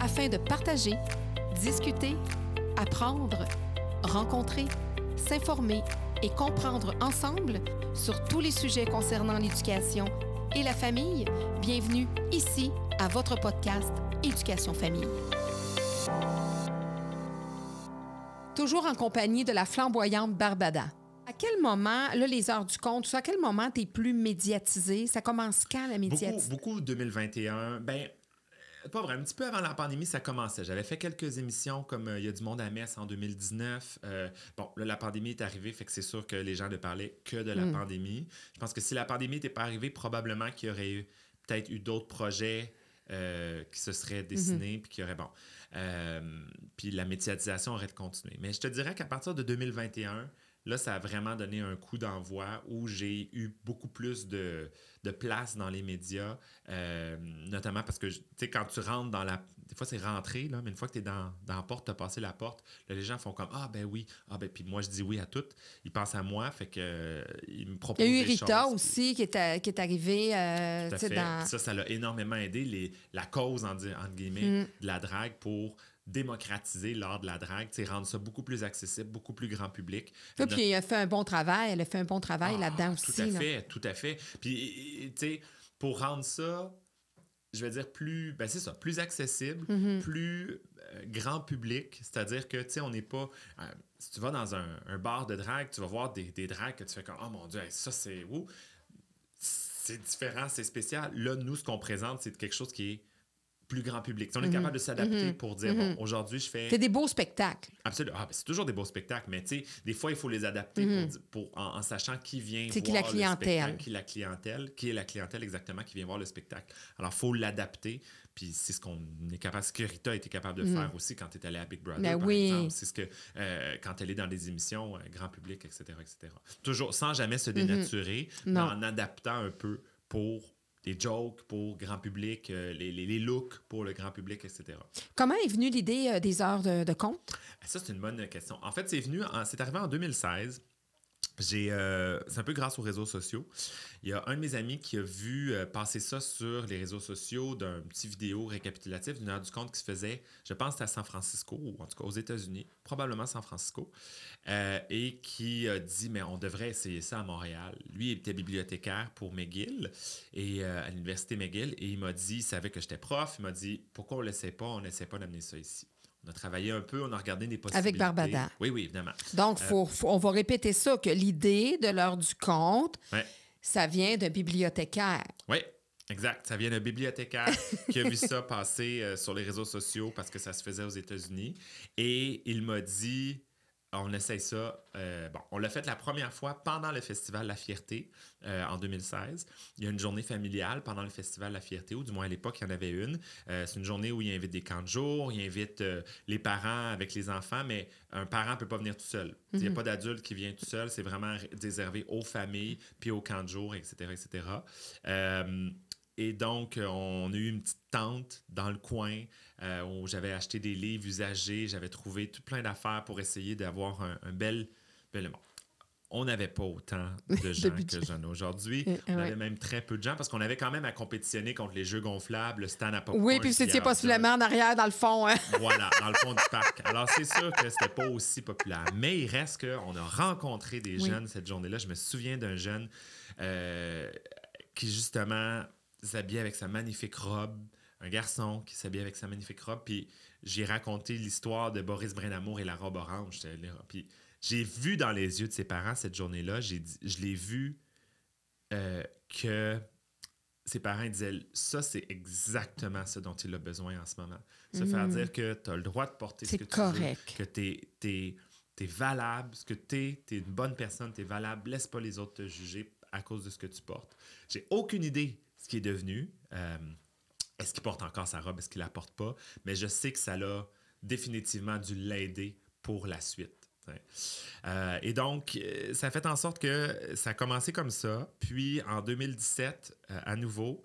afin de partager, discuter, apprendre, rencontrer, s'informer et comprendre ensemble sur tous les sujets concernant l'éducation et la famille. Bienvenue ici à votre podcast Éducation Famille. Toujours en compagnie de la flamboyante Barbada. À quel moment, là, les heures du compte, à quel moment tu es plus médiatisé? Ça commence quand, la médiatisation? Beaucoup, beaucoup 2021. Ben, pas vrai, un petit peu avant la pandémie, ça commençait. J'avais fait quelques émissions comme euh, Il y a du monde à Metz en 2019. Euh, bon, là, la pandémie est arrivée, fait que c'est sûr que les gens ne parlaient que de la Mm. pandémie. Je pense que si la pandémie n'était pas arrivée, probablement qu'il y aurait eu peut-être eu d'autres projets euh, qui se seraient dessinés, puis qu'il y aurait, bon, puis la médiatisation aurait continué. Mais je te dirais qu'à partir de 2021, là, ça a vraiment donné un coup d'envoi où j'ai eu beaucoup plus de, de place dans les médias, euh, notamment parce que, tu sais, quand tu rentres dans la... Des fois, c'est rentré, là, mais une fois que tu es dans, dans la porte, tu as passé la porte, là, les gens font comme « Ah, ben oui, ah, ben, puis moi, je dis oui à tout. » Ils pensent à moi, fait que euh, ils me Il proposent y a eu des Rita choses. aussi qui est, à- qui est arrivée euh, tu sais, dans. Ça, ça l'a énormément aidé les, la cause, en, entre guillemets, Mm. de la drague pour démocratiser l'art de la drague, rendre ça beaucoup plus accessible, beaucoup plus grand public. Oui, puis elle a fait un bon travail. Elle a fait un bon travail Ah, là-dedans aussi. Tout à là. fait, tout à fait. Puis, tu sais, pour rendre ça, je vais dire plus, ben c'est ça, plus accessible, Mm-hmm. plus euh, grand public. C'est-à-dire que, tu sais, on n'est pas. euh, si tu vas dans un, un bar de drague, tu vas voir des, des dragues que tu fais comme, oh mon Dieu, hey, ça c'est où? C'est différent, c'est spécial. Là, nous, ce qu'on présente, c'est quelque chose qui est plus grand public. Si on est capable de s'adapter pour dire, bon, aujourd'hui, je fais. C'est des beaux spectacles. Absolument. Ah, ben, c'est toujours des beaux spectacles, mais tu sais, des fois, il faut les adapter pour en, en sachant qui vient voir qui la le clientèle. spectacle, qui est la clientèle, qui est la clientèle exactement qui vient voir le spectacle. Alors, il faut l'adapter, puis c'est ce qu'on est capable, ce que Rita a été capable de faire aussi quand elle est allée à Big Brother, Ben par oui. exemple. C'est ce que, euh, quand elle est dans des émissions, euh, grand public, etc., etc. Toujours, sans jamais se dénaturer, mais en adaptant un peu pour des jokes pour grand public, euh, les, les- les looks pour le grand public, etc. Comment est venue l'idée euh, des heures de, de compte? Ça, c'est une bonne question. En fait, c'est venu, en- c'est arrivé en 2016. Euh, c'est un peu grâce aux réseaux sociaux. Il y a un de mes amis qui a vu euh, passer ça sur les réseaux sociaux d'un petit vidéo récapitulatif d'une heure du compte qui se faisait, je pense, à San Francisco, ou en tout cas aux États-Unis, probablement San Francisco, euh, et qui a dit, mais on devrait essayer ça à Montréal. Lui, il était bibliothécaire pour McGill, et, à l'université McGill, et il m'a dit, il savait que j'étais prof, il m'a dit, pourquoi on ne l'essaie pas, on n'essaie pas d'amener ça ici? On a travaillé un peu, on a regardé des possibilités. Barbada. Oui, oui, évidemment. Donc, faut, faut- on va répéter ça, que l'idée de l'heure du compte, Ouais. ça vient d'un bibliothécaire. Oui, exact. Ça vient d'un bibliothécaire qui a vu ça passer euh, sur les réseaux sociaux parce que ça se faisait aux États-Unis. Et il m'a dit on essaye ça. Euh, bon, on l'a fait la première fois pendant le festival La Fierté euh, en 2016. Il y a une journée familiale pendant le festival La Fierté, ou du moins à l'époque, il y en avait une. Euh, c'est une journée où il invite des camps de jour, il invite les parents avec les enfants, mais un parent ne peut pas venir tout seul. Il n'y a pas d'adulte qui vient tout seul. C'est vraiment réservé aux familles, puis aux camps de jour, etc., etc. Et donc, on a eu une petite tente dans le coin euh, où j'avais acheté des livres usagés. J'avais trouvé tout plein d'affaires pour essayer d'avoir un, un bel. bel bon, on n'avait pas autant de gens que j'en ai aujourd'hui. Euh, on ouais. avait même très peu de gens parce qu'on avait quand même à compétitionner contre les jeux gonflables, le stand à Oui, puis c'était possiblement en arrière, dans le fond. hein. voilà, dans le fond du parc. Alors, c'est sûr que c'était pas aussi populaire. Mais il reste qu'on a rencontré des Oui. jeunes cette journée-là. Je me souviens d'un jeune euh, qui, justement, s'habillait avec sa magnifique robe. Un garçon qui s'habillait avec sa magnifique robe. Puis j'ai raconté l'histoire de Boris Brenamour et la robe orange. Puis j'ai vu dans les yeux de ses parents cette journée-là, j'ai je l'ai vu euh, que ses parents disaient ça, c'est exactement ce dont il a besoin en ce moment. Se faire dire que tu as le droit de porter ce que tu correct. veux, que tu es, valable, ce que tu es, tu es une bonne personne, tu es valable, laisse pas les autres te juger à cause de ce que tu portes. J'ai aucune idée ce qui est devenu. Euh, est-ce qu'il porte encore sa robe, est-ce qu'il la porte pas? Mais je sais que ça l'a définitivement dû l'aider pour la suite. Euh, et donc, euh, ça a fait en sorte que ça a commencé comme ça. Puis, en 2017, euh, à nouveau,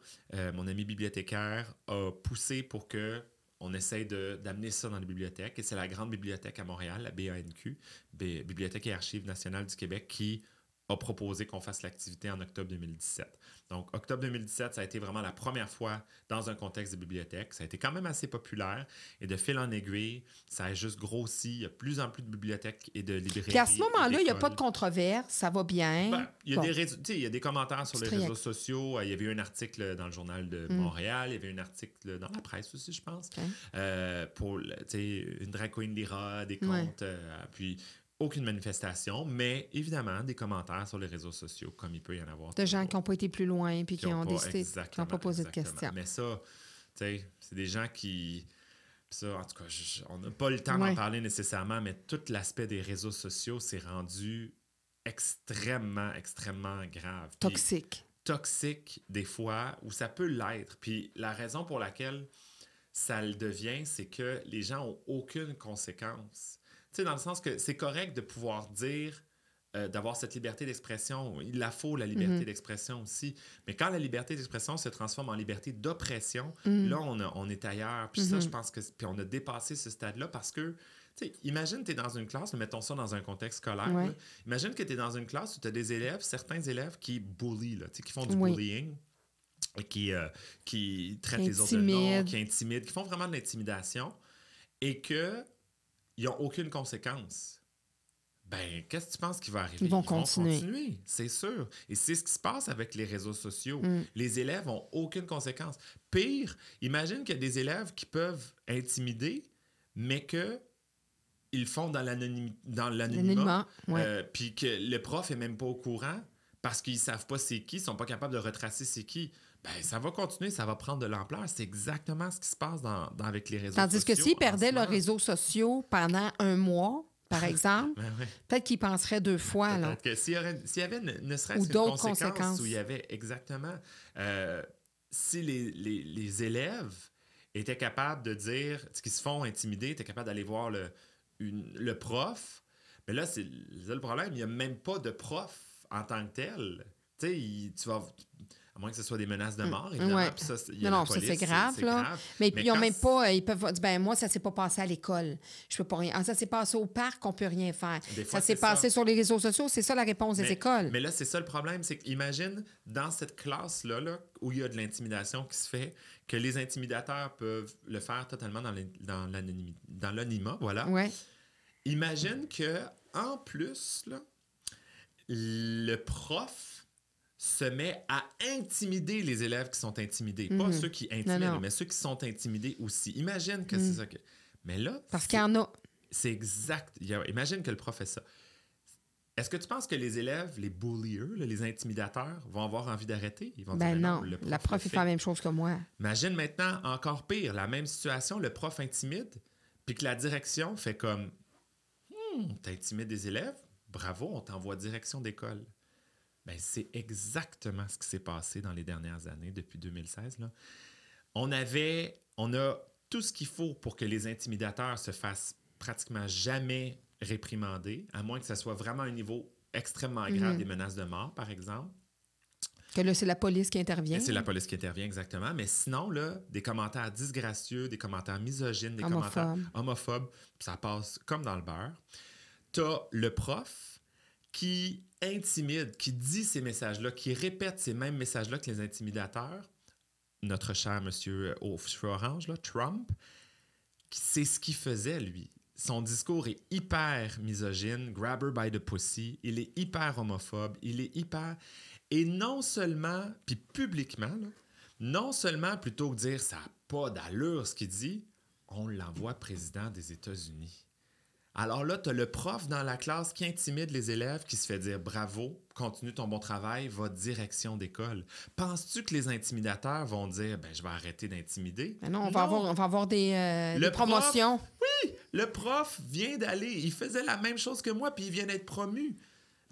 mon ami bibliothécaire a poussé pour que on essaye d'amener ça dans les bibliothèques. Et c'est la grande bibliothèque à Montréal, la BANQ, Bibliothèque et Archives nationales du Québec, qui a proposé qu'on fasse l'activité en octobre 2017. Donc, octobre 2017, ça a été vraiment la première fois dans un contexte de bibliothèque. Ça a été quand même assez populaire et de fil en aiguille, ça a juste grossi. Il y a plus en plus de bibliothèques et de librairies. Puis à ce moment-là, il n'y a pas de controverse, ça va bien. Ben, il, y a des réseaux, il y a des commentaires sur les réseaux sociaux. Il y avait eu un article dans le journal de Mm. Montréal, il y avait un article dans la presse aussi, je pense, euh, pour une drag queen lira des Ouais. comptes. euh, puis aucune manifestation, mais évidemment des commentaires sur les réseaux sociaux, comme il peut y en avoir. De gens qui n'ont pas été plus loin puis qui, ont, pas- décidé, qui n'ont pas posé de questions. Mais ça, tu sais, c'est des gens qui. Ça, en tout cas, je- on n'a pas le temps Ouais. d'en parler nécessairement, mais tout l'aspect des réseaux sociaux s'est rendu extrêmement, extrêmement grave. Puis Toxique. toxique des fois, ou ça peut l'être. Puis la raison pour laquelle ça le devient, c'est que les gens ont aucune conséquence. Sais, dans le sens que c'est correct de pouvoir dire, euh, d'avoir cette liberté d'expression. Il la faut, la liberté Mhm. d'expression aussi. Mais quand la liberté d'expression se transforme en liberté d'oppression, Mm. là, on, a- on est ailleurs. Puis ça, Mhm. je pense que... Puis on a dépassé ce stade-là parce que, tu sais, imagine tu es dans une classe, mettons ça dans un contexte scolaire. Ouais. là. Imagine que tu es dans une classe où tu as des élèves, certains élèves qui bullient, là, qui font du Oui. bullying qui, euh, qui traitent les autres de intimident. qui intimident, qui font vraiment de l'intimidation et que ils n'ont aucune conséquence. Ben, qu'est-ce que tu penses qui va arriver? Ils vont continuer. continuer, c'est sûr. Et c'est ce qui se passe avec les réseaux sociaux. Mm. Les élèves n'ont aucune conséquence. Pire, imagine qu'il y a des élèves qui peuvent intimider, mais que ils font dans l'anonymat, ouais. euh, puis que le prof est même pas au courant parce qu'ils savent pas c'est qui, ils sont pas capables de retracer c'est qui. Ben, ça va continuer, ça va prendre de l'ampleur. C'est exactement ce qui se passe dans, dans- avec les réseaux Tandis sociaux. que s'ils en perdaient leurs réseaux sociaux pendant un mois, par exemple, Ben ouais. peut-être qu'ils penseraient deux fois. Peut-être que s'il y, avait ne, ne serait-ce Ou qu'une d'autres conséquence conséquences. où il y avait exactement euh, si les, les- les élèves étaient capables de dire ce qu'ils se font intimider, étaient capables d'aller voir le, une- le prof, mais là, c'est le problème, il n'y a même pas de prof en tant que tel. Tu sais, tu vas. À moins que ce soit des menaces de mort, évidemment. Mm. ouais. ça, a Non, non, ça, c'est grave, là. grave. Mais puis, ils ont quand même pas, ils peuvent dire, ben moi, ça s'est pas passé à l'école. Je peux pas rien. Ah, ça s'est passé au parc, on peut rien faire. Fois, ça s'est passé ça. sur les réseaux sociaux, c'est ça la réponse des écoles. Mais là, c'est ça le problème, c'est qu'imagine dans cette classe-là, là, où il y a de l'intimidation qui se fait, que les intimidateurs peuvent le faire totalement dans l'anonymat, voilà. Ouais. Imagine que en plus, là, le prof se met à intimider les élèves qui sont intimidés. Pas Mhm. ceux qui intimident, non. mais ceux qui sont intimidés aussi. Imagine que Mhm. c'est ça que... Mais là, Parce qu'il y en a. c'est exact. Imagine que le prof fait ça. Est-ce que tu penses que les élèves, les bulliers, les intimidateurs, vont avoir envie d'arrêter? Ils vont Ben dire, non, le la prof, fait la même chose que moi. Imagine maintenant, encore pire, la même situation, le prof intimide, puis que la direction fait comme Hum, t'intimides des élèves? Bravo, on t'envoie direction d'école. Ben, c'est exactement ce qui s'est passé dans les dernières années, depuis 2016. Là. On avait, on a tout ce qu'il faut pour que les intimidateurs se fassent pratiquement jamais réprimander, à moins que ce soit vraiment un niveau extrêmement grave, Mhm. des menaces de mort, par exemple. Que là, c'est la police qui intervient. C'est la police qui intervient exactement. Mais sinon, là, des commentaires disgracieux, des commentaires misogynes, des Homophobe. commentaires homophobes, ça passe comme dans le beurre. T'as le prof qui intimide, qui dit ces messages-là, qui répète ces mêmes messages-là que les intimidateurs. Notre cher monsieur aux cheveux orange, là, Trump, c'est ce qu'il faisait, lui. Son discours est hyper misogyne, grab her by the pussy, il est hyper homophobe, il est hyper... Et non seulement, puis publiquement, non seulement plutôt que dire ça n'a pas d'allure ce qu'il dit, on l'envoie président des États-Unis. Alors là, tu as le prof dans la classe qui intimide les élèves, qui se fait dire bravo, continue ton bon travail, va direction d'école. Penses-tu que les intimidateurs vont dire ben, je vais arrêter d'intimider? Ben non, on va, Avoir, on va avoir des, euh, des promotions. Le prof vient d'aller, il faisait la même chose que moi, puis il vient d'être promu.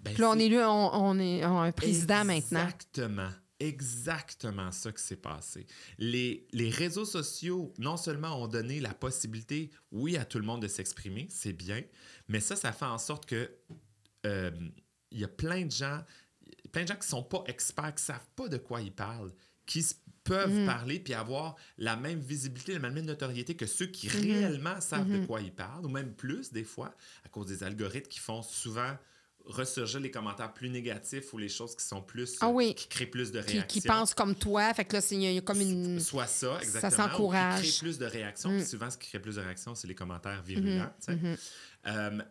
Ben, Puis là, on est on, on est on a un président maintenant. Exactement. Exactement ça qui s'est passé. Les, les réseaux sociaux, non seulement ont donné la possibilité, oui, à tout le monde de s'exprimer, c'est bien, mais ça, ça fait en sorte que euh, il y a plein de gens, plein de gens qui sont pas experts, qui savent pas de quoi ils parlent, qui peuvent Mhm. parler puis avoir la même visibilité, la même notoriété que ceux qui Mhm. réellement savent de Mhm. quoi ils parlent, ou même plus des fois, à cause des algorithmes qui font souvent ressurgir les commentaires plus négatifs ou les choses qui sont plus. Ah oui. qui créent plus de réactions. qui pensent comme toi. Fait que là, il y a comme une. Soit ça, exactement. ou s'encourage. Qui crée plus de réactions. Mm. Souvent, ce qui crée plus de réactions, c'est les commentaires virulents. sais. Mhm. Euh,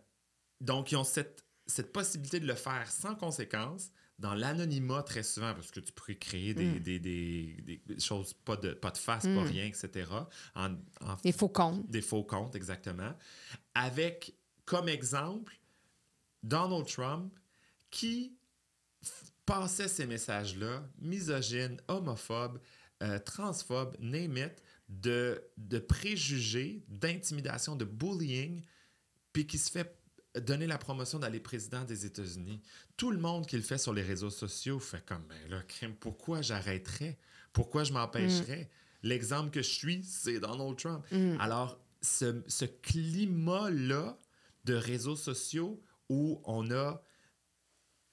donc, ils ont cette, cette possibilité de le faire sans conséquence, dans l'anonymat très souvent, parce que tu pourrais créer des, Mm. des, des- des choses, pas de, pas de face, Mm. pas rien, etc. En, en Il faut compte. des faux comptes, exactement. Avec comme exemple Donald Trump qui passait ces messages-là, misogynes, homophobes, euh, transphobes, name it, de, de préjugés, d'intimidation, de bullying, puis qui se fait donner la promotion d'aller président des États-Unis. Tout le monde qui le fait sur les réseaux sociaux fait comme, ben là, crime, pourquoi j'arrêterais? Pourquoi je m'empêcherais? L'exemple que je suis, c'est Donald Trump. Mm. Alors, ce, ce climat-là de réseaux sociaux où on a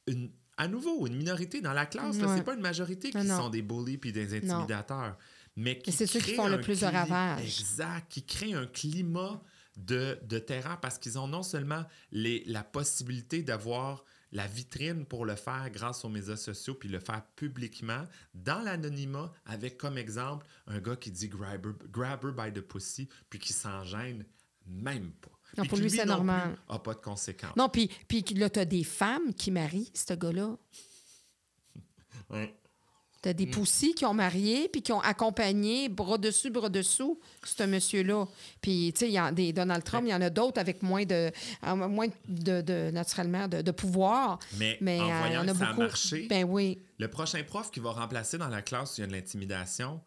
une, à nouveau une minorité dans la classe, là, Ouais. c'est pas une majorité qui Non, non. sont des bullies puis des intimidateurs, mais qui c'est ceux qui font le plus de ravages. Exact, qui créent un climat de, de terreur parce qu'ils ont non seulement les, la possibilité d'avoir la vitrine pour le faire grâce aux médias sociaux, puis le faire publiquement, dans l'anonymat, avec comme exemple un gars qui dit grab her, grab her by the pussy, puis qui s'en gêne même pas. Non, pour lui, c'est non normal. plus, a pas de conséquences. Non, puis, puis là, tu as des femmes qui marient ce gars-là. Ouais. Tu as des Mm. poussys qui ont marié puis qui ont accompagné bras dessus, bras dessous, ce monsieur-là. Puis, tu sais, il y a des Donald Trump, il y en a d'autres avec moins de, euh, moins de, de- naturellement, de, de pouvoir. Mais, Mais en euh, il y en a que ça beaucoup. a marché, Ben oui. le prochain prof qui va remplacer dans la classe où il y a de l'intimidation,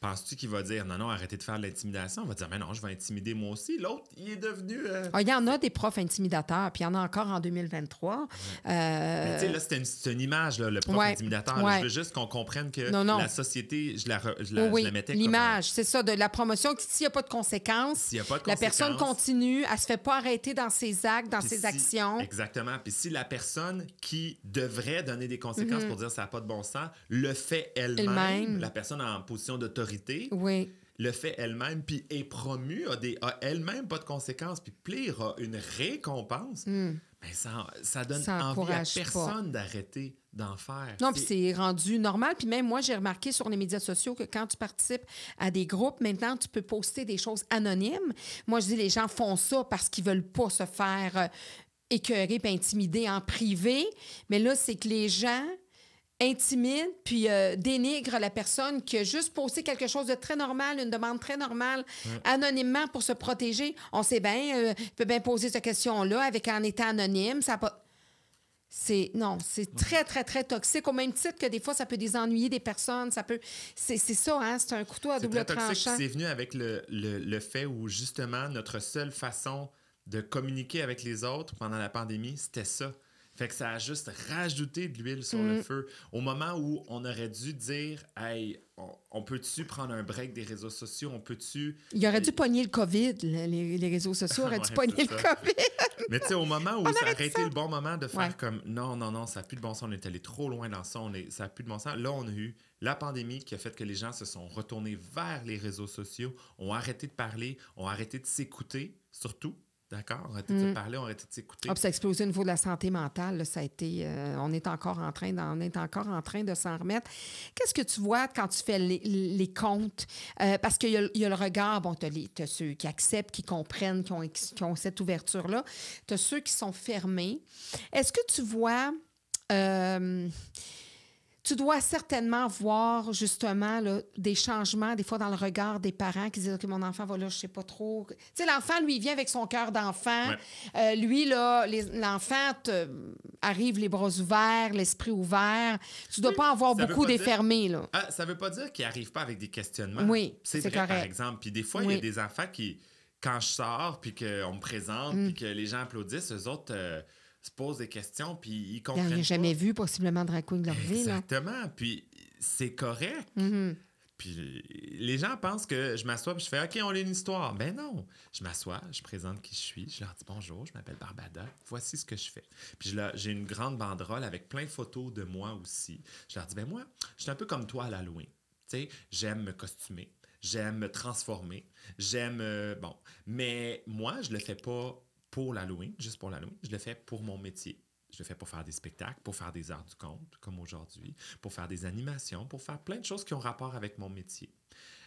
penses-tu qu'il va dire non, non, arrêtez de faire de l'intimidation? On va dire, mais non, je vais intimider moi aussi. L'autre, il est devenu. euh, Ah, Il y en a des profs intimidateurs, puis il y en a encore en 2023. Mais Euh, tu sais, là, c'était une, c'est une image, là, le prof ouais, intimidateur. ouais. Je veux juste qu'on comprenne que Non, non. la société, je la, re- je la, oui, je la mettais comme l'image, c'est ça, de la promotion. S'il n'y a pas de conséquences, S'il n'y a pas de la personne continue, elle ne se fait pas arrêter dans ses actes, dans ses si- actions. Exactement. Puis si la personne qui devrait donner des conséquences pour dire ça n'a pas de bon sens le fait elle-même, Mhm. Elle-même. la personne en position d'autorité Oui. le fait elle-même, puis est promue, a, des, a elle-même pas de conséquences, puis Plir a une récompense, ben ça, ça donne. Ça envie à pas. personne d'arrêter d'en faire. Non, puis C'est- rendu normal. Puis même moi, j'ai remarqué sur les médias sociaux que quand tu participes à des groupes, maintenant, tu peux poster des choses anonymes. Moi, je dis, les gens font ça parce qu'ils veulent pas se faire euh, écœurer puis intimider en privé. Mais là, c'est que les gens intimident puis euh, dénigrent la personne qui a juste posté quelque chose de très normal, une demande très normale, anonymement pour se protéger. On sait bien, euh, il peut bien poser cette question-là avec en étant anonyme. Ça pas... C'est non, c'est très très très toxique au même titre que des fois ça peut désennuyer des personnes, ça peut c'est c'est ça hein, c'est un couteau à double très toxique. tranchant. C'est venu avec le, le, le fait où, justement, notre seule façon de communiquer avec les autres pendant la pandémie, c'était ça. Fait que ça a juste rajouté de l'huile sur Mm. le feu. Au moment où on aurait dû dire, hey, on, on peut-tu prendre un break des réseaux sociaux? On peut-tu. Il aurait dû pogner le Covid, le- les, les réseaux sociaux auraient dû Ouais, pogner c'est le. Covid. Mais tu sais, au moment où ça aurait été le bon moment de faire Ouais. comme non, non, non, ça n'a plus de bon sens, on est allé trop loin dans ça, on est, ça n'a plus de bon sens. Là, on a eu la pandémie qui a fait que les gens se sont retournés vers les réseaux sociaux, ont arrêté de parler, ont arrêté de s'écouter, surtout. D'accord? On a arrêté de se parler, on a arrêté de s'écouter. Ah, ça a explosé au niveau de la santé mentale. là, ça a été, euh, on est encore en train, on est encore en train de s'en remettre. Qu'est-ce que tu vois quand tu fais les, les comptes? Euh, Parce qu'il y, a le- il y a le regard. Bon, tu as, ceux qui acceptent, qui comprennent, qui ont, qui ont cette ouverture-là. Tu as ceux qui sont fermés. Est-ce que tu vois euh, tu dois certainement voir justement là, des changements, des fois dans le regard des parents qui disent que mon enfant va là, je sais pas trop. Tu sais, l'enfant, lui, il vient avec son cœur d'enfant. Ouais. Euh, lui, là, l'enfant arrive les bras ouverts, l'esprit ouvert. Tu dois pas en voir ça veut beaucoup des dire- fermés, là. Ah, ça veut pas dire qu'ils n'arrivent pas avec des questionnements. Oui, c'est vrai, par correct. exemple. Puis des fois, il y a des enfants qui, quand je sors, puis qu'on me présente, Mm. puis que les gens applaudissent, eux autres euh, se posent des questions, puis ils Ils comprennent pas. jamais vu possiblement de queen de leur vie. Exactement. Puis c'est correct. Mhm. Puis les gens pensent que je m'assois puis je fais OK, on lit une histoire. Ben non. Je m'assois, je présente qui je suis, je leur dis bonjour, je m'appelle Barbada, voici ce que je fais. Puis j'ai une grande banderole avec plein de photos de moi aussi. Je leur dis ben moi, je suis un peu comme toi à l'Halloween. Tu sais, j'aime me costumer, j'aime me transformer, j'aime euh, bon, mais moi je le fais pas pour l'Halloween, juste pour l'Halloween, je le fais pour mon métier. je le fais pour faire des spectacles, pour faire des arts du conte, comme aujourd'hui, pour faire des animations, pour faire plein de choses qui ont rapport avec mon métier.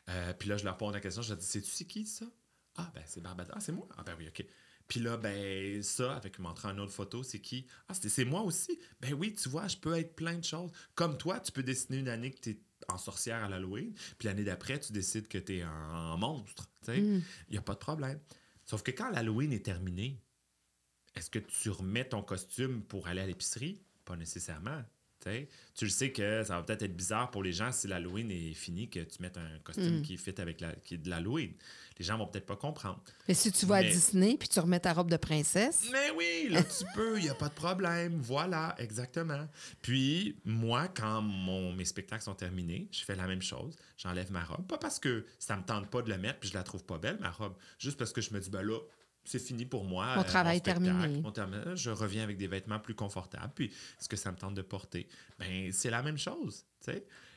Euh, puis là, je leur pose la question, je leur dis, sais-tu c'est qui ça? Ah, ben c'est Barbada. Ah, c'est moi? Ah, ben oui, OK. Puis là, ben ça, avec montrant une autre photo, c'est qui? Ah, c'est moi aussi. Ben oui, tu vois, je peux être plein de choses. Comme toi, tu peux dessiner une année que tu es en sorcière à l'Halloween, puis l'année d'après, tu décides que tu es un, monstre. Il n'y a pas de problème. Sauf que quand l'Halloween est terminé, est-ce que tu remets ton costume pour aller à l'épicerie? Pas nécessairement. Tu le sais que ça va peut-être être bizarre pour les gens si l'Halloween est fini, que tu mettes un costume mm. qui fit avec la, qui est de l'Halloween. Les gens vont peut-être pas comprendre. Mais si tu vas à Disney puis tu remets ta robe de princesse. Mais oui, là tu peux, il n'y a pas de problème. Voilà, exactement. Puis moi, quand mon, mes spectacles sont terminés, je fais la même chose. J'enlève ma robe. Pas parce que ça me tente pas de la mettre puis je la trouve pas belle, ma robe. Juste parce que je me dis, ben là, c'est fini pour moi. Mon euh, travail terminé. je reviens avec des vêtements plus confortables. Puis, est-ce que ça me tente de porter? Ben, c'est la même chose.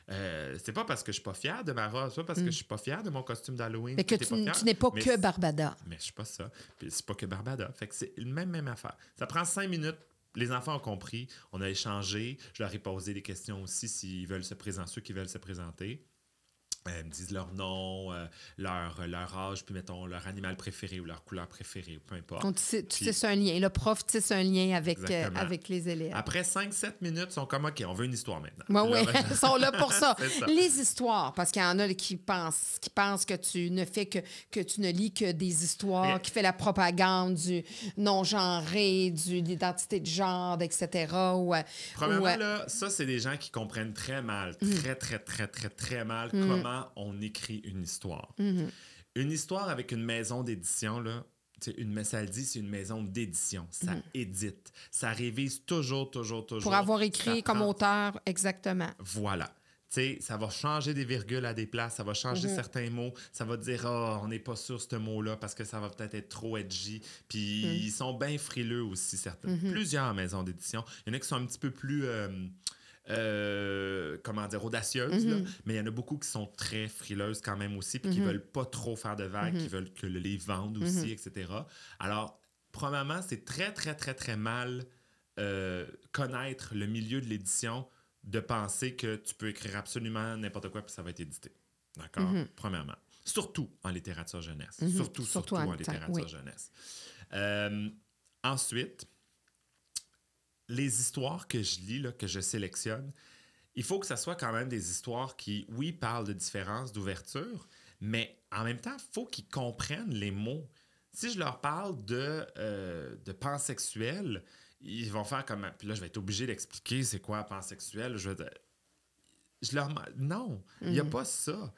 Euh, c'est pas parce que je suis pas fier de ma robe, c'est pas parce que mm. je suis pas fier de mon costume d'Halloween. Mais que, tu, n'es pas que Barbada. Mais je suis pas ça. Puis c'est pas que Barbada. Fait que c'est le même, même affaire. Ça prend cinq minutes. Les enfants ont compris. On a échangé. Je leur ai posé des questions aussi s'ils veulent se présenter, ceux qui veulent se présenter. Elles me disent leur nom, euh, leur, leur âge, puis mettons leur animal préféré ou leur couleur préférée, peu importe. tu tisses un lien. Le prof tisse un lien avec, euh, avec les élèves. Après 5-7 minutes, ils sont comme OK, on veut une histoire maintenant. Oui, oui, ils sont là pour ça. Les histoires, parce qu'il y en a qui pensent, qui pensent que tu ne fais que, que tu ne lis que des histoires, qui fait la propagande du non-genré, de l'identité de genre, etc. Ou, euh, Premièrement, là, ça, c'est des gens qui comprennent très mal, mm. très, très, très, très, très mal mm. comment on écrit une histoire. Mhm. Une histoire avec une maison d'édition, là, une dit, c'est une maison d'édition. Ça mhm. édite. Ça révise toujours, toujours, toujours. Pour avoir écrit comme auteur, exactement. Voilà. sais, ça va changer des virgules à des places, ça va changer mhm. certains mots, ça va dire oh, on n'est pas sûr ce mot-là parce que ça va peut-être être trop edgy. Puis ils sont bien frileux aussi, certains. Plusieurs maisons d'édition. Il y en a qui sont un petit peu plus. Euh, euh, comment dire, audacieuses, mhm. mais il y en a beaucoup qui sont très frileuses quand même aussi, puis qui mhm. veulent pas trop faire de vagues, qui mhm. veulent que le livre vende aussi, etc. Alors, premièrement, c'est très, très, très, très mal euh, connaître le milieu de l'édition, de penser que tu peux écrire absolument n'importe quoi, puis ça va être édité. D'accord? Premièrement. Surtout en littérature jeunesse. Surtout, surtout, en, littérature jeunesse. Euh, ensuite, les histoires que je lis, là, que je sélectionne, il faut que ce soit quand même des histoires qui, oui, parlent de différence d'ouverture, mais en même temps, il faut qu'ils comprennent les mots. Si je leur parle de, euh, de pansexuel, ils vont faire comme. Puis là, je vais être obligé d'expliquer c'est quoi pansexuel. Je, je leur. Non, il n'y a mhm. pas ça.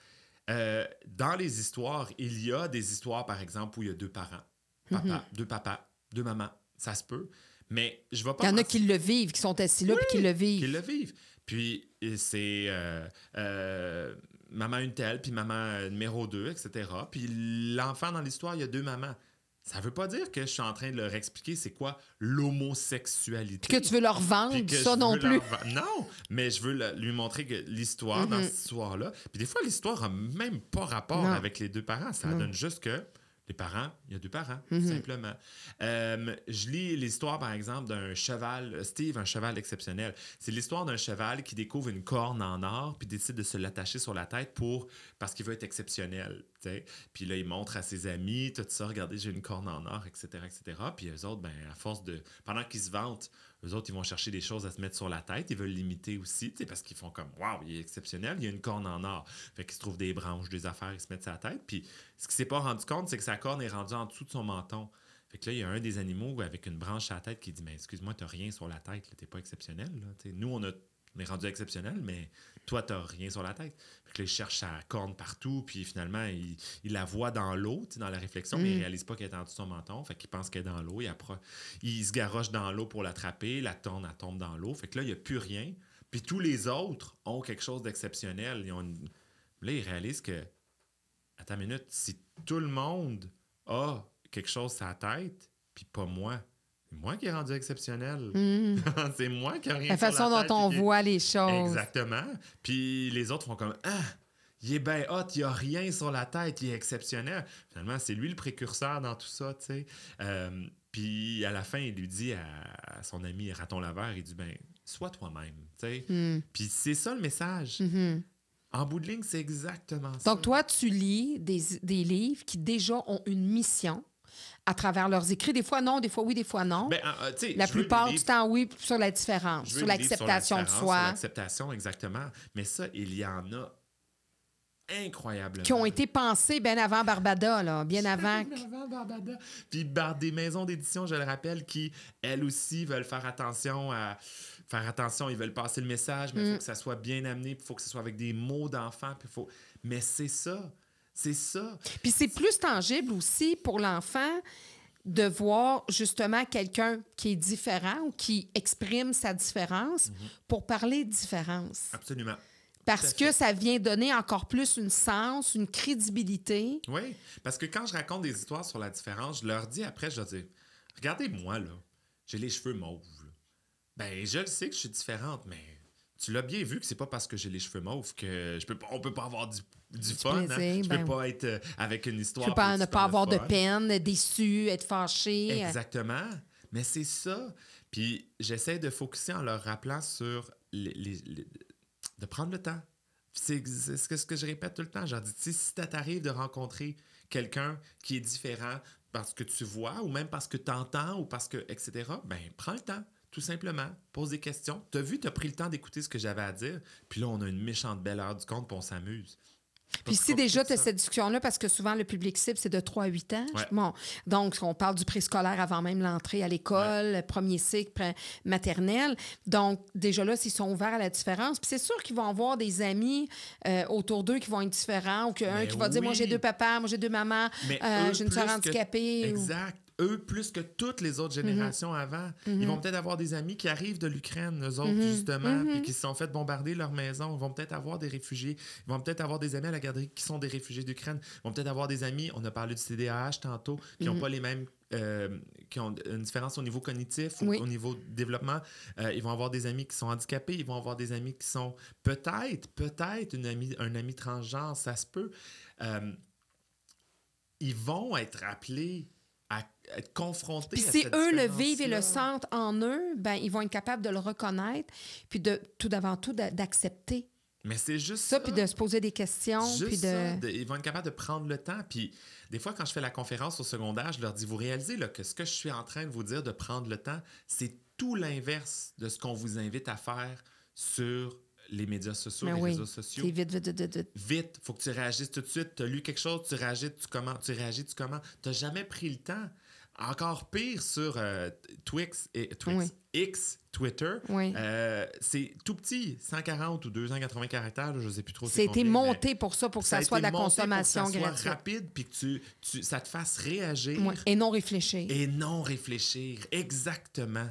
Euh, dans les histoires, il y a des histoires, par exemple, où il y a deux parents. Papa, mhm. deux papas, deux mamans. Ça se peut. Mais je vais pas. Il y en a qui le vivent, qui sont assis là et qui le vivent. Qui le vivent. Puis c'est euh, euh, maman une telle, puis maman numéro deux, etc. Puis l'enfant dans l'histoire, il y a deux mamans. Ça veut pas dire que je suis en train de leur expliquer c'est quoi l'homosexualité. que tu veux leur vendre ça non plus. Non, mais je veux lui montrer que l'histoire dans mm-hmm. cette histoire-là. Puis des fois, l'histoire a même pas rapport avec les deux parents. Ça donne juste que les parents, il y a deux parents, mhm. simplement. Euh, je lis l'histoire, par exemple, d'un cheval, Steve, un cheval exceptionnel. C'est l'histoire d'un cheval qui découvre une corne en or puis décide de se l'attacher sur la tête pour parce qu'il veut être exceptionnel. Puis là, il montre à ses amis, tout ça, regardez, j'ai une corne en or, etc., etc. Puis eux autres, ben, à force de... Pendant qu'ils se vantent, eux autres, ils vont chercher des choses à se mettre sur la tête. Ils veulent l'imiter aussi, parce qu'ils font comme Waouh, il est exceptionnel, il y a une corne en or. Fait qu'ils se trouvent des branches, des affaires, ils se mettent sur la tête. Puis ce qu'il s'est pas rendu compte, c'est que sa corne est rendue en dessous de son menton. Fait que là, il y a un des animaux avec une branche à la tête qui dit Mais excuse-moi, tu n'as rien sur la tête, tu n'es pas exceptionnel. Nous, on a on est rendu exceptionnel, mais toi, tu n'as rien sur la tête. Puis que là, il cherche sa corne partout, puis finalement, il, la voit dans l'eau, dans la réflexion, mais il mm. réalise pas qu'elle est en dessous de son menton. Fait qu'il pense qu'elle est dans l'eau. Il, il se garoche dans l'eau pour l'attraper. La tourne, elle tombe dans l'eau. Fait que là, il n'y a plus rien. Puis tous les autres ont quelque chose d'exceptionnel. Là, il réalise que, attends une minute, si tout le monde a quelque chose sur la tête, puis pas moi, moi qui ai rendu exceptionnel. Mm. c'est moi qui ai rien La façon dont on voit les choses. Exactement. Puis les autres font comme Ah, il est bien hot, il n'y a rien sur la tête, il est exceptionnel. Finalement, c'est lui le précurseur dans tout ça, tu sais. Euh, Puis à la fin, il lui dit à, son ami Raton Laveur, il dit ben sois toi-même, tu sais. Hmm. Puis c'est ça le message. Mhm. En bout de ligne, c'est exactement ça. Donc, toi, tu lis des, des livres qui déjà ont une mission à travers leurs écrits. Des fois, non, des fois, oui, des fois, non. Ben, euh, la plupart du temps, oui, sur la différence, sur l'acceptation la de différence, Sur soi, l'acceptation, exactement. Mais ça, il y en a incroyablement. qui ont été pensés bien avant Barbada, là, bien avant. Bien avant Barbada. Puis par des maisons d'édition, je le rappelle, qui, elles aussi, veulent faire attention à faire attention, ils veulent passer le message, mais il Mm. faut que ça soit bien amené, il faut que ce soit avec des mots d'enfant, puis faut... Mais c'est ça, c'est ça. Puis c'est plus tangible aussi pour l'enfant de voir justement quelqu'un qui est différent ou qui exprime sa différence pour parler de différence. Absolument. Parce que ça vient donner encore plus une sens, une crédibilité. Oui, parce que quand je raconte des histoires sur la différence, je leur dis après, je leur dis, regardez-moi, là, j'ai les cheveux mauves. Ben, je le sais que je suis différente, mais tu l'as bien vu que c'est pas parce que j'ai les cheveux mauves que je peux pas, on peut pas avoir du, du fun. hein? plaisir, Je ben peux pas être euh, avec une Tu histoire. peux pas ne pas avoir de fun. peine, déçu, être fâché. Exactement. Mais c'est ça. Puis j'essaie de focuser en leur rappelant sur les, les- les- de prendre le temps. C'est ce que, je répète tout le temps. Je leur dis, si ça t'arrive de rencontrer quelqu'un qui est différent parce que tu vois ou même parce que tu entends ou parce que, etc., ben prends le temps. Tout simplement, pose des questions. T'as vu, t'as pris le temps d'écouter ce que j'avais à dire. Puis là, on a une méchante belle heure du compte, puis on s'amuse. Puis si déjà tu as cette discussion-là, parce que souvent le public cible, c'est de 3 à 8 ans. Ouais. Bon, donc, on parle du préscolaire avant même l'entrée à l'école, premier cycle, maternelle. Donc, déjà là, s'ils sont ouverts à la différence, puis c'est sûr qu'ils vont avoir des amis euh, autour d'eux qui vont être différents, ou qu'un Mais qui va dire, moi j'ai deux papas, moi j'ai deux mamans, euh, j'ai une soeur que- handicapée. ou- Exact. Eux, plus que toutes les autres générations avant, ils vont peut-être avoir des amis qui arrivent de l'Ukraine, eux autres, justement, puis qui se sont fait bombarder leur maison. Ils vont peut-être avoir des réfugiés. Ils vont peut-être avoir des amis à la garderie qui sont des réfugiés d'Ukraine. Ils vont peut-être avoir des amis, on a parlé du CDAH tantôt, qui n'ont pas les mêmes. euh, qui ont une différence au niveau cognitif ou Oui. au niveau développement. Euh, ils vont avoir des amis qui sont handicapés. Ils vont avoir des amis qui sont peut-être, peut-être une amie, un ami transgenre, ça se peut. Euh, ils vont être appelés à être confrontés Puis à si cette eux le vivent et le sentent en eux, ben ils vont être capables de le reconnaître, puis de tout avant tout d'accepter Mais c'est juste ça, ça. puis de se poser des questions, Juste puis de... ça, de- ils vont être capables de prendre le temps. Puis des fois, quand je fais la conférence au secondaire, je leur dis, vous réalisez là, que ce que je suis en train de vous dire de prendre le temps, c'est tout l'inverse de ce qu'on vous invite à faire sur les médias sociaux, Ben les oui, réseaux sociaux. C'est vite, vite, vite, vite, vite. Faut que tu réagisses tout de suite. Tu as lu quelque chose, tu réagis, tu commentes, tu réagis, tu commentes. Tu n'as jamais pris le temps. Encore pire sur euh, Twix, et, Twix Oui. X, Twitter. Oui. Euh, c'est tout petit, 140 ou 280 caractères, je ne sais plus trop. Mais monté pour ça, pour que ça soit de la consommation pour que ça gratuite. soit rapide puis que tu, tu- ça te fasse réagir Et non réfléchir. et non réfléchir. Exactement.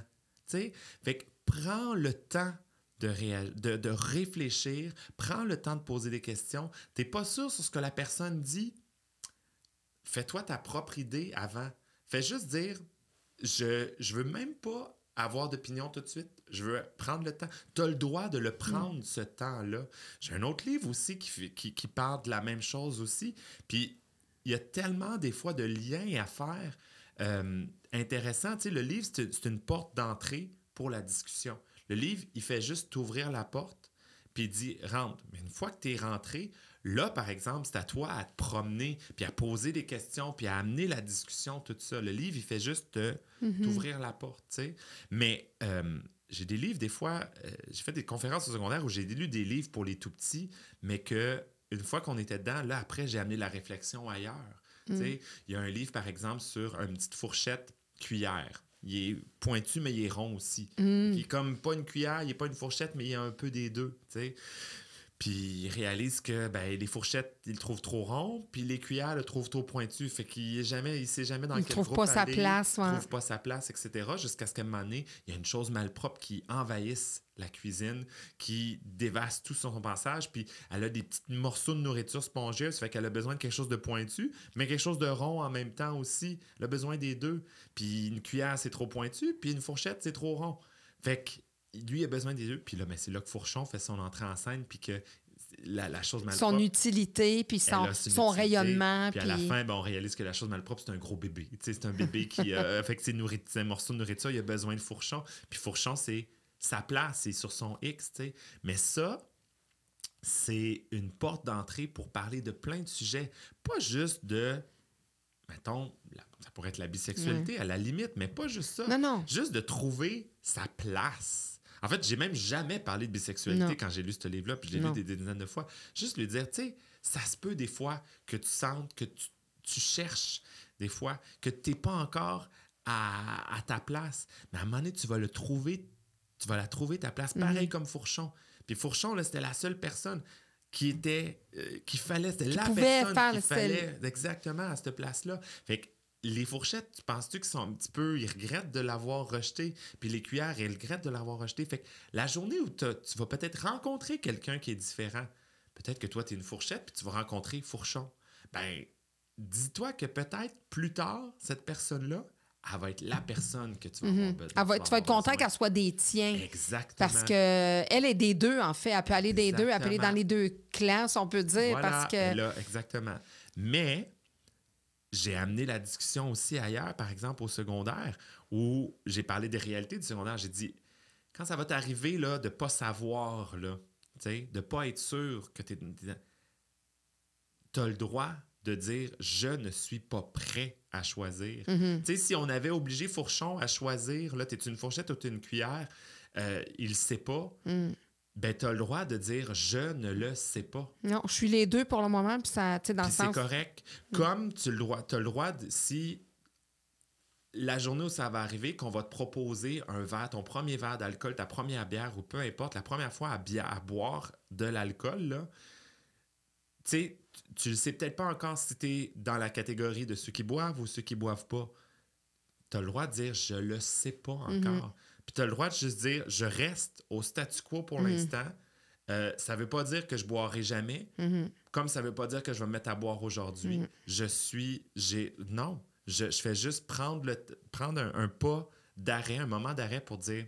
Tu sais, fait que prends le temps de, réa- de, de réfléchir, prends le temps de poser des questions. Tu n'es pas sûr sur ce que la personne dit? Fais-toi ta propre idée avant. Fais juste dire, je je veux même pas avoir d'opinion tout de suite. Je veux prendre le temps. Tu as le droit de le prendre, ce temps-là. J'ai un autre livre aussi qui, qui, qui parle de la même chose aussi. Puis il y a tellement des fois de liens à faire euh, intéressants. Tu sais, le livre, c'est c'est une porte d'entrée pour la discussion. Le livre, il fait juste t'ouvrir la porte, puis il dit rentre. Mais une fois que tu es rentré, là, par exemple, c'est à toi à te promener, puis à poser des questions, puis à amener la discussion, tout ça. Le livre, il fait juste te- t'ouvrir la porte, tu sais. Mais euh, j'ai des livres, des fois, euh, j'ai fait des conférences au secondaire où j'ai lu des livres pour les tout petits, mais que une fois qu'on était dedans, là, après, j'ai amené la réflexion ailleurs. Tu sais, Il y a un livre, par exemple, sur une petite fourchette cuillère. Il est pointu, mais il est rond aussi. Il est comme pas une cuillère, il n'est pas une fourchette, mais il y a un peu des deux. Puis il réalise que ben, les fourchettes, il le trouve trop rond, puis les cuillères le trouvent trop pointu. Fait qu'il est jamais, il sait jamais dans Il quel trouve groupe pas sa place, Il ouais. trouve pas sa place, etc. Jusqu'à ce qu'à un moment donné, il y a une chose malpropre qui envahisse la cuisine, qui dévaste tout son passage, puis elle a des petits morceaux de nourriture spongieuse, fait qu'elle a besoin de quelque chose de pointu, mais quelque chose de rond en même temps aussi. Elle a besoin des deux. Puis une cuillère, c'est trop pointu, puis une fourchette, c'est trop rond. Fait que lui, il a besoin des deux. Puis là, ben, c'est là que Fourchon fait son entrée en scène, puis que la, la chose Son malpropre. utilité, puis son, son son rayonnement. Puis à la fin, ben, on réalise que la chose malpropre, c'est un gros bébé. C'est un bébé qui a fait que c'est un morceau de nourriture, il a besoin de fourchon. Puis fourchon, c'est sa place, c'est sur son X. tu sais. Mais ça, c'est une porte d'entrée pour parler de plein de sujets. Pas juste de, mettons, ça pourrait être la bisexualité à la limite, mais pas juste ça. Non, non. Juste de trouver sa place. En fait, j'ai même jamais parlé de bisexualité Non. quand j'ai lu ce livre-là, puis je l'ai Non. lu des, des dizaines de fois. Juste lui dire, tu sais, ça se peut des fois que tu sentes que tu, tu cherches, des fois, que tu n'es pas encore à, à ta place. Mais à un moment donné, tu vas le trouver, tu vas la trouver ta place, pareil Mhm. comme Fourchon. Puis Fourchon, là, c'était la seule personne qui était, euh, qu'il fallait, c'était la personne le fallait exactement à cette place-là. Fait que les fourchettes, tu penses-tu qu'ils sont un petit peu, ils regrettent de l'avoir rejeté, puis les cuillères, elles regrettent de l'avoir rejeté. Fait que la journée où tu vas peut-être rencontrer quelqu'un qui est différent, peut-être que toi, tu es une fourchette, puis tu vas rencontrer Fourchon. Ben, dis-toi que peut-être plus tard, cette personne-là, elle va être la personne que tu vas avoir Mhm. be- Elle va- tu tu vas être content avoir qu'elle soit des tiens. Exactement. Parce que elle est des deux, en fait. Elle peut aller des deux, elle peut aller dans les deux clans, si on peut dire. Voilà, parce que. là, exactement. Mais j'ai amené la discussion aussi ailleurs, par exemple au secondaire, où j'ai parlé des réalités du secondaire. J'ai dit, quand ça va t'arriver là, de ne pas savoir, là, de ne pas être sûr que tu es... Tu as le droit de dire, je ne suis pas prêt à choisir. Tu sais, si on avait obligé Fourchon à choisir, là, t'es une fourchette ou t'es une cuillère, euh, il ne sait pas, Mm. Ben t'as le droit de dire je ne le sais pas. Non, je suis les deux pour le moment, puis ça, tu sais, dans le Puis c'est sens. correct. Comme tu as le droit, de, si la journée où ça va arriver, qu'on va te proposer un verre, ton premier verre d'alcool, ta première bière ou peu importe, la première fois à, bia- à boire de l'alcool, là, tu sais, tu- tu ne sais peut-être pas encore si tu es dans la catégorie de ceux qui boivent ou ceux qui boivent pas. Tu as le droit de dire je le sais pas encore. Puis tu as le droit de juste dire je reste au statu quo pour l'instant. Euh, ça veut pas dire que je boirai jamais, Mhm. comme ça veut pas dire que je vais me mettre à boire aujourd'hui. Mm. Je suis. j'ai Non. Je, je fais juste prendre, le, prendre un, un pas d'arrêt, un moment d'arrêt pour dire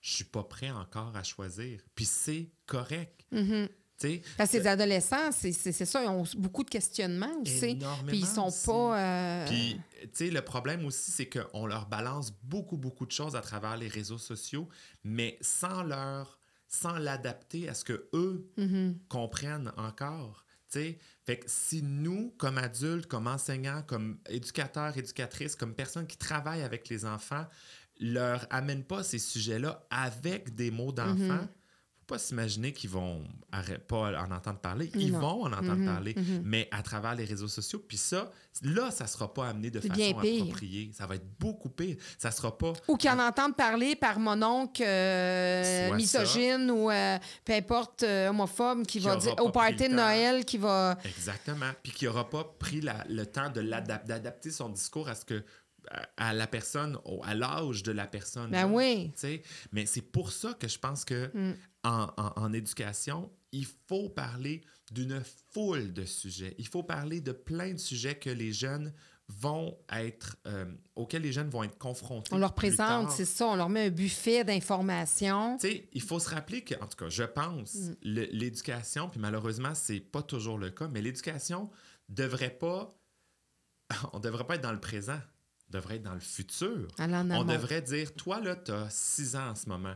je suis pas prêt encore à choisir. Puis c'est correct. Mhm. Sais, Parce que les adolescents, c'est ça, ils ont beaucoup de questionnements aussi. Puis ils sont aussi. pas. euh, Puis, tu sais, le problème aussi, c'est qu'on leur balance beaucoup, beaucoup de choses à travers les réseaux sociaux, mais sans leur, sans l'adapter à ce que eux mhm. comprennent encore. tu sais. Fait que si nous, comme adultes, comme enseignants, comme éducateurs, éducatrices, comme personnes qui travaillent avec les enfants, leur amènent pas ces sujets-là avec des mots d'enfants, Mhm. faut pas s'imaginer qu'ils vont pas en entendre parler. Ils Non. vont en entendre Mhm, parler, mhm. mais à travers les réseaux sociaux. Puis ça, là, ça sera pas amené de façon appropriée. Ça va être beaucoup pire. Ça sera pas... Ou qui en entendent parler par mon oncle euh, misogyne ou euh, peu importe euh, homophobe qui, Qui va aura dire au party de. Noël qui va. Exactement. Puis qui n'aura pas pris la- le temps de d'adapter son discours à ce que à, la personne, à l'âge de la personne. Ben oui. Mais c'est pour ça que je pense que Mm. En, en- en éducation, il faut parler d'une foule de sujets. Il faut parler de plein de sujets que les jeunes vont être, euh, auxquels les jeunes vont être confrontés. On leur présente, c'est ça, on leur met un buffet d'informations. Tu sais, il faut se rappeler que, en tout cas, je pense, Mm. l'éducation, puis malheureusement, c'est pas toujours le cas, mais l'éducation devrait pas. On devrait pas être dans le présent, devrait être dans le futur. On devrait dire, toi, là, tu as 6 ans en ce moment.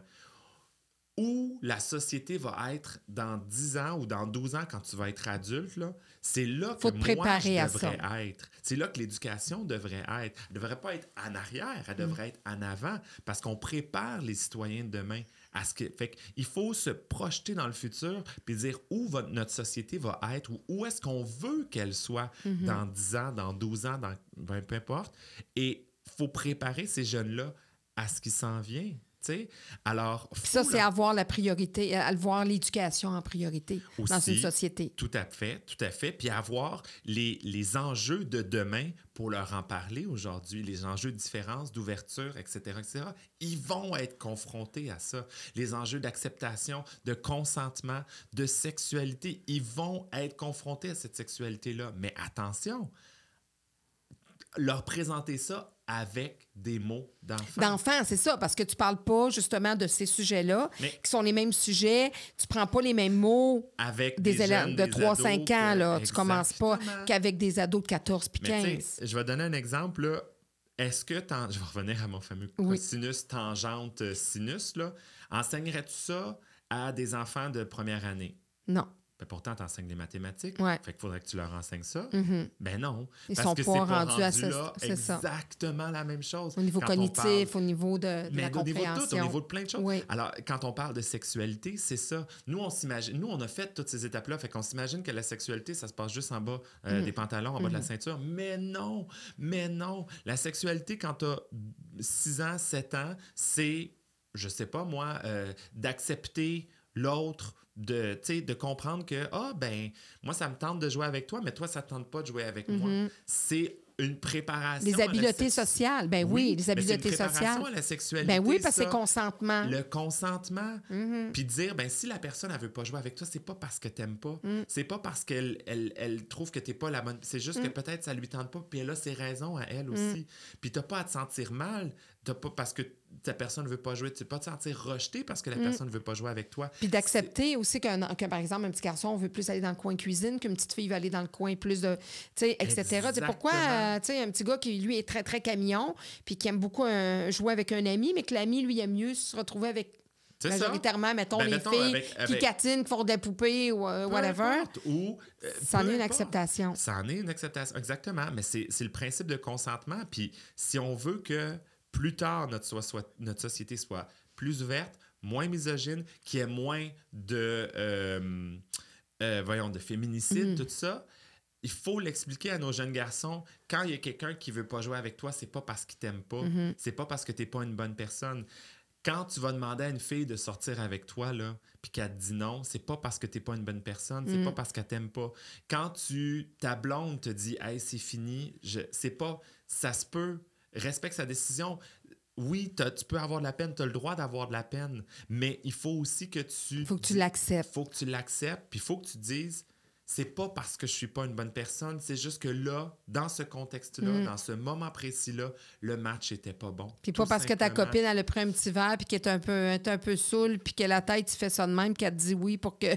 Où la société va être dans 10 ans ou dans 12 ans quand tu vas être adulte, c'est là Faut que te moi, je à devrais être. C'est là que l'éducation devrait être. Elle ne devrait pas être en arrière, elle devrait être en avant parce qu'on prépare les citoyens de demain à ce que... Fait il faut se projeter dans le futur puis dire où va- notre société va être ou où est-ce qu'on veut qu'elle soit Mhm. dans 10 ans, dans 12 ans, dans ben, peu importe. Et faut préparer ces jeunes-là à ce qui s'en vient. Alors, ça, c'est avoir la priorité, à voir l'éducation en priorité dans Aussi. une société. Tout à fait, tout à fait. Puis avoir les, les enjeux de demain pour leur en parler aujourd'hui, les enjeux de différence, d'ouverture, etc., etc., ils vont être confrontés à ça. Les enjeux d'acceptation, de consentement, de sexualité, ils vont être confrontés à cette sexualité-là. Mais attention, leur présenter ça avec des mots d'enfant. D'enfants, c'est ça, parce que tu parles pas justement de ces sujets-là, Mais- qui sont les mêmes sujets. Tu prends pas les mêmes mots Avec des, des élèves jeunes, de des 3-5 ados ans. que- Là. Tu commences pas qu'avec des ados de 14 puis Mais tu 15. sais, je vais donner un exemple. Là. Est-ce que, je vais revenir à mon fameux Oui. cosinus, tangente, euh, sinus, là. enseignerais-tu ça à des enfants de première année? Non. Ben, pourtant, tu enseignes les mathématiques. Ouais. Fait qu'il faudrait que tu leur enseignes ça. Mhm. Ben non. Ils parce sont que pas rendus à rendu ce- là ça. exactement la même chose. Au niveau Quand on parle- cognitif, au niveau de, de mais la au niveau de tout, compréhension. au niveau de plein de choses. Oui. Alors, quand on parle de sexualité, c'est ça. Nous, on s'imagine, nous, on a fait toutes ces étapes-là, fait qu'on s'imagine que la sexualité, ça se passe juste en bas euh, Mm. des pantalons, en bas de la ceinture. Mais non, mais non. La sexualité, quand tu as 6 ans, 7 ans, c'est, je sais pas moi, euh, d'accepter l'autre, de, de comprendre que, ah, ben, moi, ça me tente de jouer avec toi, mais toi, ça te tente pas de jouer avec moi. C'est une préparation. La habiletés sociales. Ben oui, c'est une habiletés sociales. à la sexualité. Ben oui, parce que c'est consentement. Le consentement. Mhm. Puis dire, ben si la personne, elle veut pas jouer avec toi, c'est pas parce que t'aimes pas. Mm. C'est pas parce qu'elle elle, elle trouve que t'es pas la bonne. C'est juste que peut-être ça lui tente pas, puis elle a ses raisons à elle aussi. Puis t'as pas à te sentir mal, t'as pas parce que ta personne veut pas jouer, tu pas te sentir rejeté parce que la personne veut pas jouer avec toi. Mm. Puis d'accepter aussi qu'un, que, par exemple, un petit garçon veut plus aller dans le coin cuisine, qu'une petite fille va aller dans le coin plus de. Tu sais, etc. Pourquoi, euh, tu sais, un petit gars qui, lui, est très, très camion, puis qui aime beaucoup euh, jouer avec un ami, mais que l'ami, lui, aime mieux se retrouver avec. Ça. Majoritairement, mettons, Ben, les mettons, filles avec- qui catinent, qui font des poupées ou euh, whatever. importe, Ou, euh, Ça en est une acceptation. Ça en est une acceptation, exactement. Mais c'est c'est le principe de consentement. Puis si on veut que plus tard, notre, soit- soit- notre société soit plus ouverte, moins misogyne, qu'il y ait moins de, euh, euh, voyons, de féminicide, tout ça, il faut l'expliquer à nos jeunes garçons. Quand il y a quelqu'un qui veut pas jouer avec toi, c'est pas parce qu'il t'aime pas. C'est pas parce que t'es pas une bonne personne. Quand tu vas demander à une fille de sortir avec toi, là, puis qu'elle te dit non, c'est pas parce que t'es pas une bonne personne, c'est pas parce qu'elle t'aime pas. Quand tu, ta blonde te dit, hey, c'est fini, je, c'est pas, ça se peut, respecte sa décision. Oui, tu peux avoir de la peine, tu as le droit d'avoir de la peine, mais il faut aussi que tu. Il faut que tu l'acceptes. faut que tu l'acceptes, puis il faut que tu dises, c'est pas parce que je suis pas une bonne personne, c'est juste que là, dans ce contexte-là, dans ce moment précis-là, le match était pas bon. Mm. Puis pas parce que ta copine, elle a pris un petit verre, puis qu'elle est un peu, un peu saoule, puis que la tête, tu fais ça de même, qu'elle te dit oui pour que.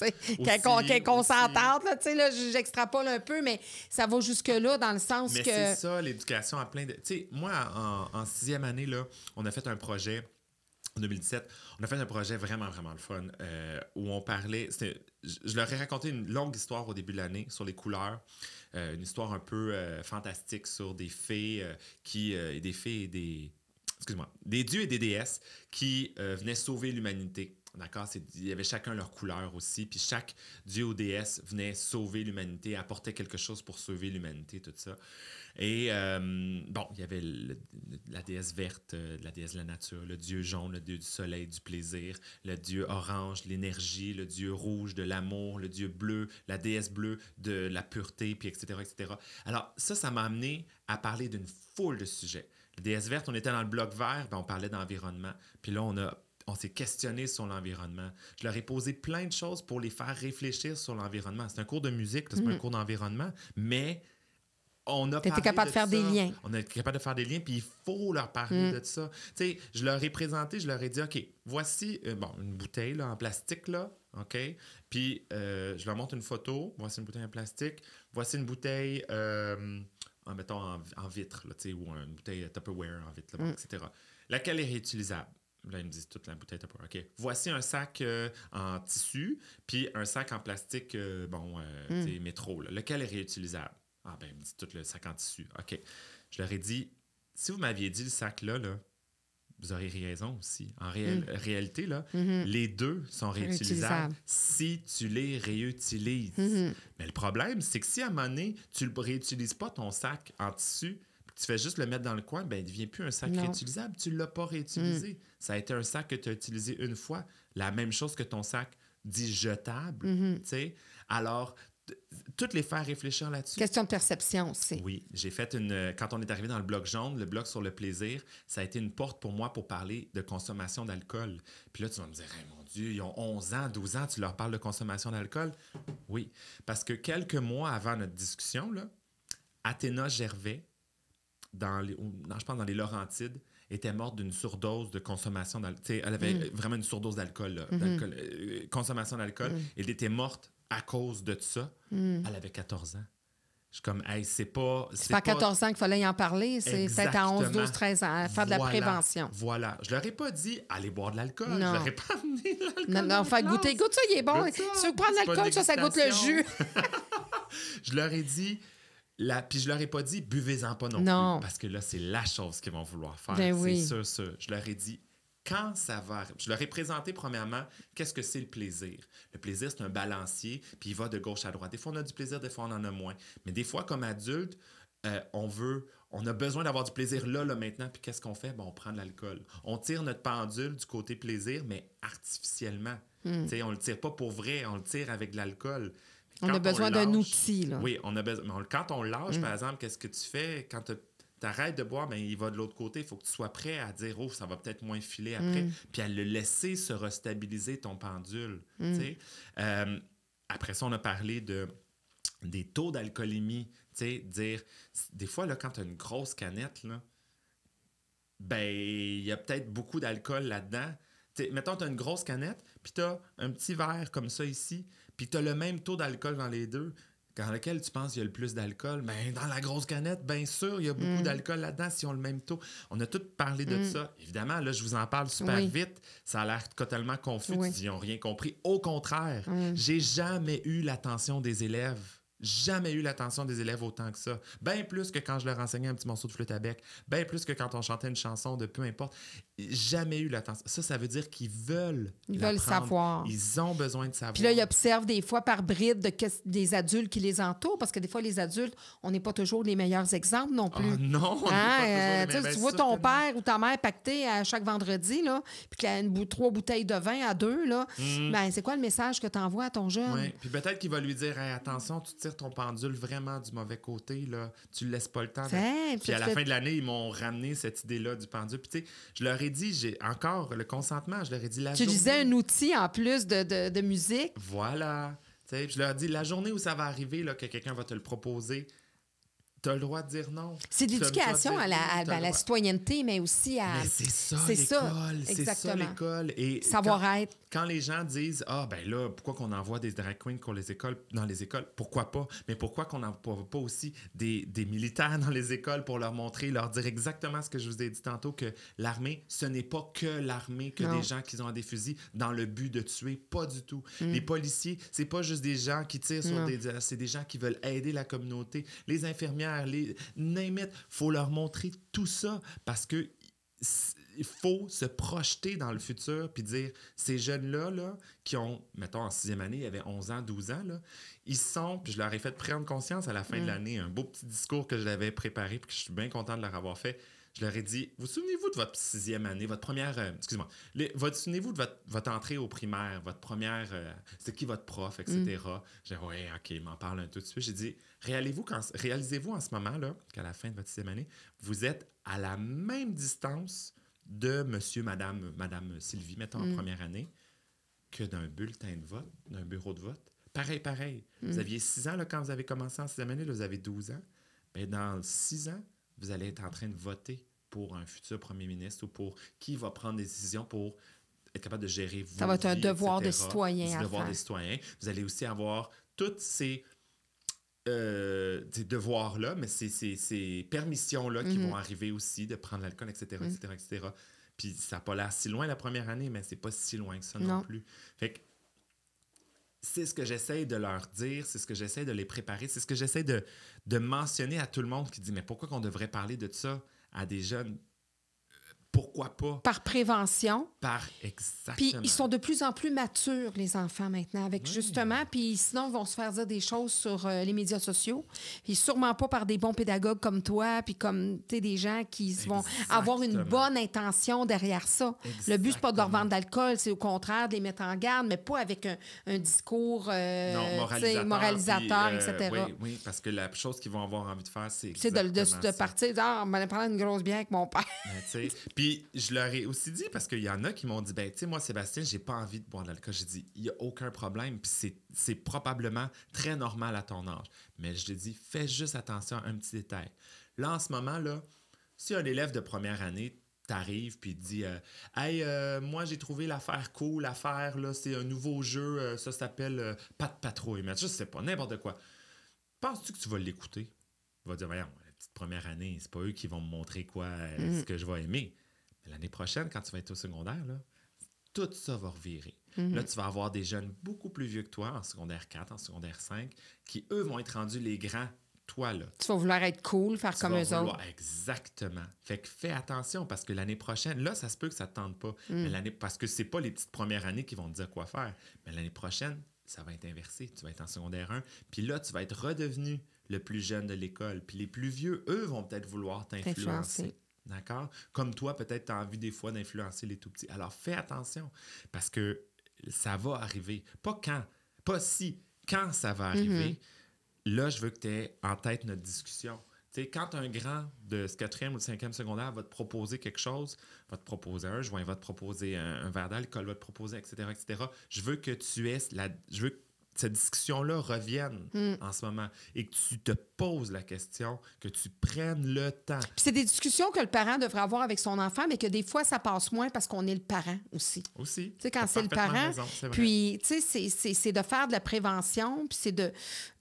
est consentante, là, tu sais, là, j'extrapole un peu, mais ça va jusque-là dans le sens Mais que. c'est ça, l'éducation à plein de. Tu sais, moi, en, en sixième année, là, on a fait un projet. En 2017, on a fait un projet vraiment, vraiment le fun euh, où on parlait. Je, leur ai raconté une longue histoire au début de l'année sur les couleurs, euh, une histoire un peu euh, fantastique sur des fées qui. et des fées et des. Excuse-moi, des dieux et des déesses qui venaient sauver l'humanité. D'accord? Il y avait chacun leur couleur aussi, puis chaque dieu ou déesse venait sauver l'humanité, apportait quelque chose pour sauver l'humanité, tout ça. Et euh, bon, il y avait la déesse verte, euh, la déesse de la nature, le dieu jaune, le dieu du soleil, du plaisir, le dieu orange, l'énergie, le dieu rouge, de l'amour, le dieu bleu, la déesse bleue, de la pureté, puis etc., etc. Alors ça, ça m'a amené à parler d'une foule de sujets. La déesse verte, on était dans le bloc vert, ben, on parlait d'environnement, puis là, on a on s'est questionné sur l'environnement. Je leur ai posé plein de choses pour les faire réfléchir sur l'environnement. C'est un cours de musique, c'est pas un cours d'environnement, mais on a parlé capable de faire des liens. On est capable de faire des liens, puis il faut leur parler de ça. Tu sais, je leur ai présenté, je leur ai dit, OK, voici euh, bon, une bouteille là, en plastique, là, OK? Puis euh, je leur montre une photo, voici une bouteille en plastique, voici une bouteille, euh, en, mettons, en, en vitre, là, ou une bouteille Tupperware en vitre, là, bon, etc. Laquelle est réutilisable? Là, ils me disent toute la bouteille Tupperware. OK. Voici un sac euh, en tissu, puis un sac en plastique, euh, bon, euh, sais, métro. là. Lequel est réutilisable? Ah, ben, ils me disent tout le sac en tissu. OK. Je leur ai dit, si vous m'aviez dit le sac là, là, vous auriez raison aussi. En réel- réalité, là, les deux sont réutilisables Réutilisables. si tu les réutilises. Mais le problème, c'est que si à un moment donné, tu ne réutilises pas ton sac en tissu, tu fais juste le mettre dans le coin, ben, il ne devient plus un sac Non. réutilisable. Tu ne l'as pas réutilisé. Ça a été un sac que tu as utilisé une fois. La même chose que ton sac dit jetable. tu sais. Alors, toutes les faire réfléchir là-dessus. Question de perception aussi. Oui, j'ai fait une. Quand on est arrivé dans le bloc jaune, le bloc sur le plaisir, ça a été une porte pour moi pour parler de consommation d'alcool. Puis là, tu vas me dire, Hey, mon Dieu, ils ont 11 ans, 12 ans, tu leur parles de consommation d'alcool? Oui, parce que quelques mois avant notre discussion, là, Athéna Gervais dans les, dans, je pense dans les Laurentides, était morte d'une surdose de consommation d'alcool. Elle avait Mm. vraiment une surdose d'alcool, Mm-hmm. euh, consommation d'alcool. Mm. Elle était morte à cause de ça. Elle avait 14 ans. Je suis comme, hey, c'est pas. C'est pas à 14 ans qu'il fallait y en parler, c'est peut-être à 11, 12, 13 ans, faire de la prévention. Voilà. Je leur ai pas dit, allez boire de l'alcool. Je leur ai pas amené de l'alcool. Non, non, faire goûter. Goûte ça, il est bon. Prendre C'est pas une l'alcool, ça, ça goûte le jus. Je leur ai dit, la... puis je leur ai pas dit, buvez-en pas non, Non. plus. Parce que là, c'est la chose qu'ils vont vouloir faire. Ben c'est oui. sûr, sûr. Je leur ai dit, quand ça va arriver. Je leur ai présenté, premièrement, qu'est-ce que c'est le plaisir. Le plaisir, c'est un balancier, puis il va de gauche à droite. Des fois, on a du plaisir, des fois, on en a moins. Mais des fois, comme adulte, euh, on veut, on a besoin d'avoir du plaisir là, là, maintenant. Puis qu'est-ce qu'on fait? Ben, on prend de l'alcool. On tire notre pendule du côté plaisir, mais artificiellement. Hmm. Tu sais, On le tire pas pour vrai, on le tire avec de l'alcool. On a besoin d'un outil. Là. Oui, on a besoin. Quand on lâche, Mm. par exemple, qu'est-ce que tu fais? Quand tu arrêtes de boire, ben, il va de l'autre côté. Il faut que tu sois prêt à dire, oh, ça va peut-être moins filer après. Mm. Puis à le laisser se restabiliser ton pendule. Mm. Euh, après ça, on a parlé de des taux d'alcoolémie. Dire, des fois, là, quand tu as une grosse canette, là, ben, il y a peut-être beaucoup d'alcool là-dedans. Mettons, tu as une grosse canette, puis tu as un petit verre comme ça ici, puis tu as le même taux d'alcool dans les deux. Dans lequel tu penses qu'il y a le plus d'alcool? Ben, dans la grosse canette, bien sûr, il y a beaucoup Mm. d'alcool là-dedans si on le même taux. On a tout parlé de ça. Évidemment, là, je vous en parle super Oui. vite. Ça a l'air totalement confus. Oui. Ils n'ont rien compris. Au contraire, Mm. j'ai jamais eu l'attention des élèves. Jamais eu l'attention des élèves autant que ça. Bien plus que quand je leur enseignais un petit morceau de flûte à bec. Bien plus que quand on chantait une chanson de peu importe. Jamais eu l'attention. Ça, ça veut dire qu'ils veulent. Ils veulent savoir. Ils ont besoin de savoir. Puis là, ils observent des fois par bride de des adultes qui les entourent, parce que des fois, les adultes, on n'est pas toujours les meilleurs exemples non Ah, plus. non, on n'est Hein, pas toujours euh, les tu sais, mêmes. tu vois ton père ou ta mère pacter à chaque vendredi, là, puis qu'il y a une bou- trois bouteilles de vin à deux, là, Mm. ben, c'est quoi le message que tu envoies à ton jeune? Ouais. Puis peut-être qu'il va lui dire Hey, attention, tu tires ton pendule vraiment du mauvais côté, là. tu ne laisses pas le temps. Puis à la fin de l'année, ils m'ont ramené cette idée-là du pendule. Puis tu sais, je leur ai dit, j'ai encore le consentement, je leur ai dit la tu journée. disais un outil en plus de, de- de musique? Voilà. Tu sais, je leur ai dit, la journée où ça va arriver, là, que quelqu'un va te le proposer, tu as le droit de dire non. C'est de l'éducation à la, à- à droit. citoyenneté, mais aussi à c'est ça l'école, c'est ça exactement. l'école. Savoir-être. quand les gens disent ah ben là pourquoi qu'on envoie des drag queens pour les écoles dans les écoles? Pourquoi pas? Mais pourquoi qu'on n'envoie pas aussi des, des militaires dans les écoles pour leur montrer leur dire exactement ce que je vous ai dit tantôt que l'armée ce n'est pas que l'armée que Non. des gens qui ont des fusils dans le but de tuer pas du tout Mm. les policiers c'est pas juste des gens qui tirent sur Non. des c'est des gens qui veulent aider la communauté les infirmières les name it faut leur montrer tout ça parce que il faut se projeter dans le futur puis dire ces jeunes-là là, qui ont, mettons, en sixième année, il y avait 11 ans, 12 ans, là, ils sont, puis je leur ai fait prendre conscience à la fin de Mm. l'année, un beau petit discours que je l'avais préparé puis que je suis bien content de leur avoir fait. Je leur ai dit, vous souvenez-vous de votre sixième année, votre première, euh, excusez-moi, votre, souvenez-vous de votre, votre entrée au primaire, votre première, euh, c'est qui votre prof, etc. J'ai dit, ouais, ok, il m'en parle un tout de suite. J'ai dit, réalisez-vous, en ce moment, là, qu'à la fin de votre sixième année, vous êtes à la même distance de monsieur, madame, madame Sylvie, mettons, en première année, que d'un bulletin de vote, d'un bureau de vote? Pareil, pareil. Vous aviez 6 ans là, quand vous avez commencé en sixième année, là, vous avez 12 ans. Mais dans 6 ans, vous allez être en train de voter pour un futur premier ministre ou pour qui va prendre des décisions pour être capable de gérer Ça va être un devoir de citoyen un devoir faire. des citoyens. Vous allez aussi avoir toutes ces, euh, ces devoirs-là, mais ces, ces- ces permissions-là qui Mhm. vont arriver aussi de prendre l'alcool, etc., etc., etc. Puis ça n'a pas l'air si loin la première année, mais c'est pas si loin que ça non, Non. plus. Fait que c'est ce que j'essaie de leur dire, c'est ce que j'essaie de les préparer, c'est ce que j'essaie de, de mentionner à tout le monde qui dit Mais pourquoi qu'on devrait parler de ça à des jeunes? Pourquoi pas? Par prévention. Par exactement. Puis ils sont de plus en plus matures, les enfants, maintenant, avec Oui. justement. Puis sinon, ils vont se faire dire des choses sur euh, les médias sociaux. Puis sûrement pas par des bons pédagogues comme toi, puis comme tu des gens qui vont avoir une bonne intention derrière ça. Le but, c'est pas de leur vendre d'alcool, c'est au contraire de les mettre en garde, mais pas avec un, un discours euh, non, moralisateur, moralisateur, puis, euh, etc. Oui, oui, parce que la chose qu'ils vont avoir envie de faire, c'est. De, de, partir, ah, on m'allait prendre une grosse bière avec mon père. Puis je leur ai aussi dit, parce qu'il y en a qui m'ont dit, ben, tu sais, moi, Sébastien, j'ai pas envie de boire de l'alcool. J'ai dit, il n'y a aucun problème. Puis c'est- probablement très normal à ton âge. Mais je te dis, fais juste attention à un petit détail. Là, en ce moment, là, si un élève de première année t'arrive puis te dit euh, Hey, euh, moi j'ai trouvé l'affaire cool, l'affaire, là, c'est un nouveau jeu, euh, ça s'appelle Pas de patrouille, mais je sais pas, n'importe quoi. Penses-tu que tu vas l'écouter? Il va dire Voyons, la petite première année, c'est pas eux qui vont me montrer quoi, euh, ce que je vais aimer. L'année prochaine, quand tu vas être au secondaire, là, tout ça va revirer. Là, tu vas avoir des jeunes beaucoup plus vieux que toi, en secondaire 4, en secondaire 5, qui, eux, vont être rendus les grands, toi, là. Tu vas vouloir être cool, faire Tu comme vas eux vouloir- autres. Exactement. Fait que fais attention parce que l'année prochaine, là, ça se peut que ça ne te tente pas. Mm. Mais l'année, parce que c'est pas les petites premières années qui vont te dire quoi faire. Mais l'année prochaine, ça va être inversé. Tu vas être en secondaire 1. Puis là, tu vas être redevenu le plus jeune de l'école. Puis les plus vieux, eux, vont peut-être vouloir t'influencer. D'accord? Comme toi, peut-être, tu as envie des fois d'influencer les tout petits. Alors, fais attention parce que ça va arriver. Pas quand, pas si, quand ça va arriver. Là, je veux que tu aies en tête notre discussion. Tu sais, quand un grand de ce quatrième ou de cinquième secondaire va te proposer quelque chose, va te proposer un joint, va te proposer un, un verre d'alcool, va te proposer, etc., etc., je veux que tu aies la... Je veux cette discussion-là revienne en ce moment et que tu te poses la question, que tu prennes le temps. Puis c'est des discussions que le parent devrait avoir avec son enfant, mais que des fois, ça passe moins parce qu'on est le parent aussi. Aussi. Tu sais, quand c'est le parent, raison, puis, tu sais, c'est- de faire de la prévention, puis c'est de-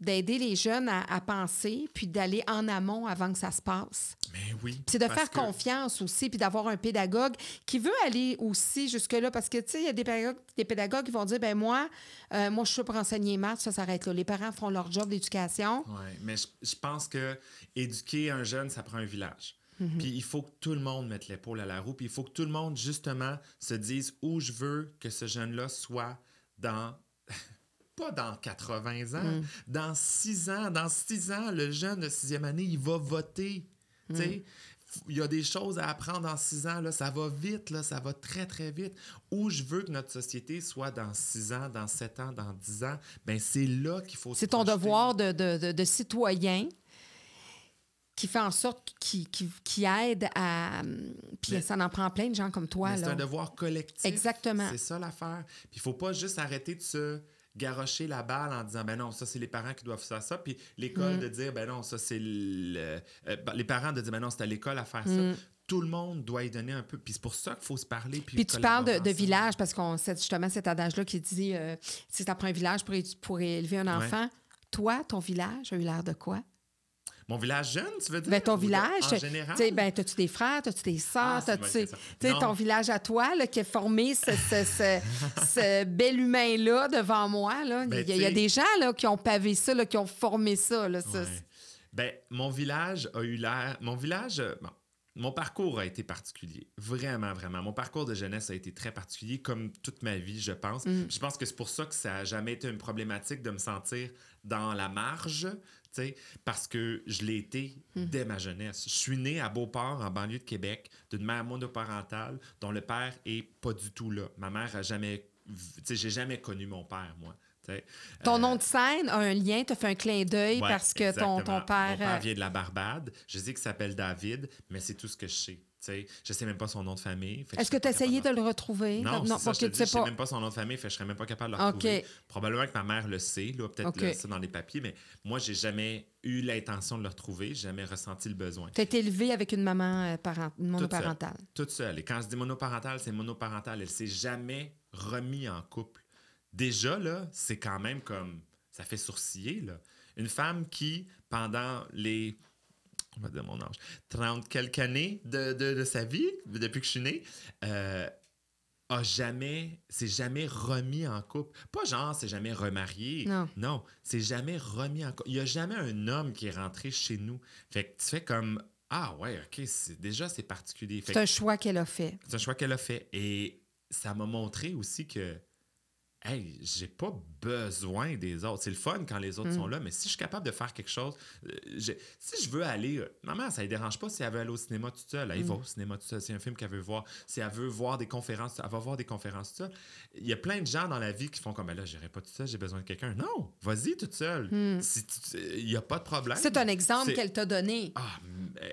d'aider les jeunes à, à penser, puis d'aller en amont avant que ça se passe. Mais oui. Puis c'est de faire que- confiance aussi, puis d'avoir un pédagogue qui veut aller aussi jusque-là, parce que, tu sais, il y a des pédagogues, des pédagogues qui vont dire, ben moi, euh, moi, je suis pour enseigner maths, ça s'arrête là. Les parents font leur job d'éducation. Oui, mais je, je pense que éduquer un jeune, ça prend un village. Mhm. Puis il faut que tout le monde mette l'épaule à la roue. Puis il faut que tout le monde, justement, se dise où je veux que ce jeune-là soit dans. Pas dans 80 ans, Mhm. dans 6 ans. Dans 6 ans, le jeune de sixième année, il va voter. Tu sais, f- il y a des choses à apprendre en 6 ans. Là, ça va vite, là, ça va très, très vite. Où je veux que notre société soit dans 6 ans, dans 7 ans, dans 10 ans, ben c'est là qu'il faut C'est ton projeter. devoir de, de- de- de citoyen qui fait en sorte qui, qui, qui aide à. Puis Mais- ça en prend plein de gens comme toi. C'est un devoir collectif. Exactement. C'est ça l'affaire. Puis il faut pas juste arrêter de se garrocher la balle en disant ben non ça c'est les parents qui doivent faire ça puis l'école Mm. de dire ben non ça c'est le euh, ben, les parents de dire ben non c'est à l'école à faire Mm. ça tout le monde doit y donner un peu puis c'est pour ça qu'il faut se parler puis Puis tu parles de, village parce qu'on sait justement cet adage-là qui dit euh, si ça prend un village pour, pour élever un enfant, toi, ton village a eu l'air de quoi? Mon village jeune tu veux dire Ben, ton village, en tu général? ben, as-tu des frères, as-tu des sœurs, Ah, tu ton village à toi là, qui a formé ce, ce- ce- ce bel humain-là devant moi. Là. Ben, il, y a, il y a des gens là, qui ont pavé ça, là, qui ont formé ça. Là, ça. Ouais. Ben, mon village a eu l'air. Mon village. euh, bon, mon parcours a été particulier. Vraiment, vraiment. Mon parcours de jeunesse a été très particulier, comme toute ma vie, je pense. Je pense que c'est pour ça que ça n'a jamais été une problématique de me sentir dans la marge, parce que je l'ai été dès ma jeunesse. Je suis né à Beauport, en banlieue de Québec, d'une mère monoparentale dont le père est pas du tout là. Ma mère a jamais. Tu sais, j'ai jamais connu mon père, moi. Ton Euh, nom de scène a un lien, tu fait un clin d'œil Ouais, parce que ton, ton père. Mon père euh, vient de la Barbade. Je sais qu'il s'appelle David, mais c'est tout ce que je sais. Sais, je sais même pas son nom de famille. Est-ce que tu as essayé de le retrouver? Non, non ça, je dis, sais pas. même pas son nom de famille, fait je serais même pas capable de le retrouver. Probablement que ma mère le sait, peut-être OK. là, ça dans les papiers, mais moi, j'ai jamais eu l'intention de le retrouver, j'ai jamais ressenti le besoin. Tu as été élevé avec une maman euh, parent- seule. monoparentale. Toute seule. Et quand je dis monoparentale, c'est monoparentale. Elle s'est jamais remis en couple. Déjà, là, c'est quand même comme. Ça fait sourciller, là. Une femme qui, pendant les. On va dire mon âge. 30 quelques années de, de- de sa vie, depuis que je suis né, euh, a jamais. s'est jamais remis en couple. Pas genre, c'est jamais remarié. Non. Non, c'est jamais remis en couple. Il n'y a jamais un homme qui est rentré chez nous. Fait que tu fais comme. Ah ouais, ok, c'est, déjà c'est particulier. C'est un choix qu'elle a fait. c'est un choix qu'elle a fait. Et ça m'a montré aussi que, hey, j'ai pas besoin des autres. C'est le fun quand les autres sont là, mais si je suis capable de faire quelque chose, euh, si je veux aller. euh, maman, ça ne dérange pas si elle veut aller au cinéma toute seule. Elle va au cinéma toute seule. C'est un film qu'elle veut voir. Si elle veut voir des conférences, elle va voir des conférences toute seule. Il y a plein de gens dans la vie qui font comme, Ben là, je n'irai pas toute seule, j'ai besoin de quelqu'un. Non, vas-y toute seule. Tu- Il n'y a pas de problème. C'est un exemple qu'elle t'a donné. ah,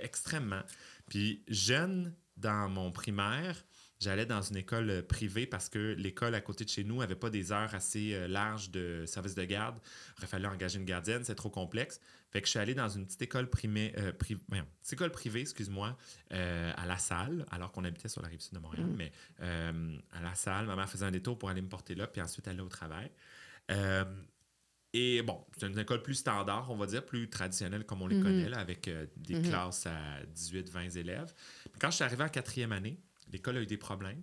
extrêmement. Puis jeune, dans mon primaire, J'allais dans une école euh, privée parce que l'école à côté de chez nous n'avait pas des heures assez euh, larges de service de garde. Il aurait fallu engager une gardienne, c'est trop complexe. Fait que je suis allé dans une petite école, primée, euh, petite école privée, excuse-moi, à La Salle, alors qu'on habitait sur la rive sud de Montréal, mm. mais à La Salle. Ma mère faisait un détour pour aller me porter là, puis ensuite aller au travail. et bon, c'est une école plus standard, on va dire, plus traditionnelle comme on les mm-hmm. connaît, là, avec des mm-hmm. classes à 18-20 élèves. quand je suis arrivé en quatrième année, l'école a eu des problèmes.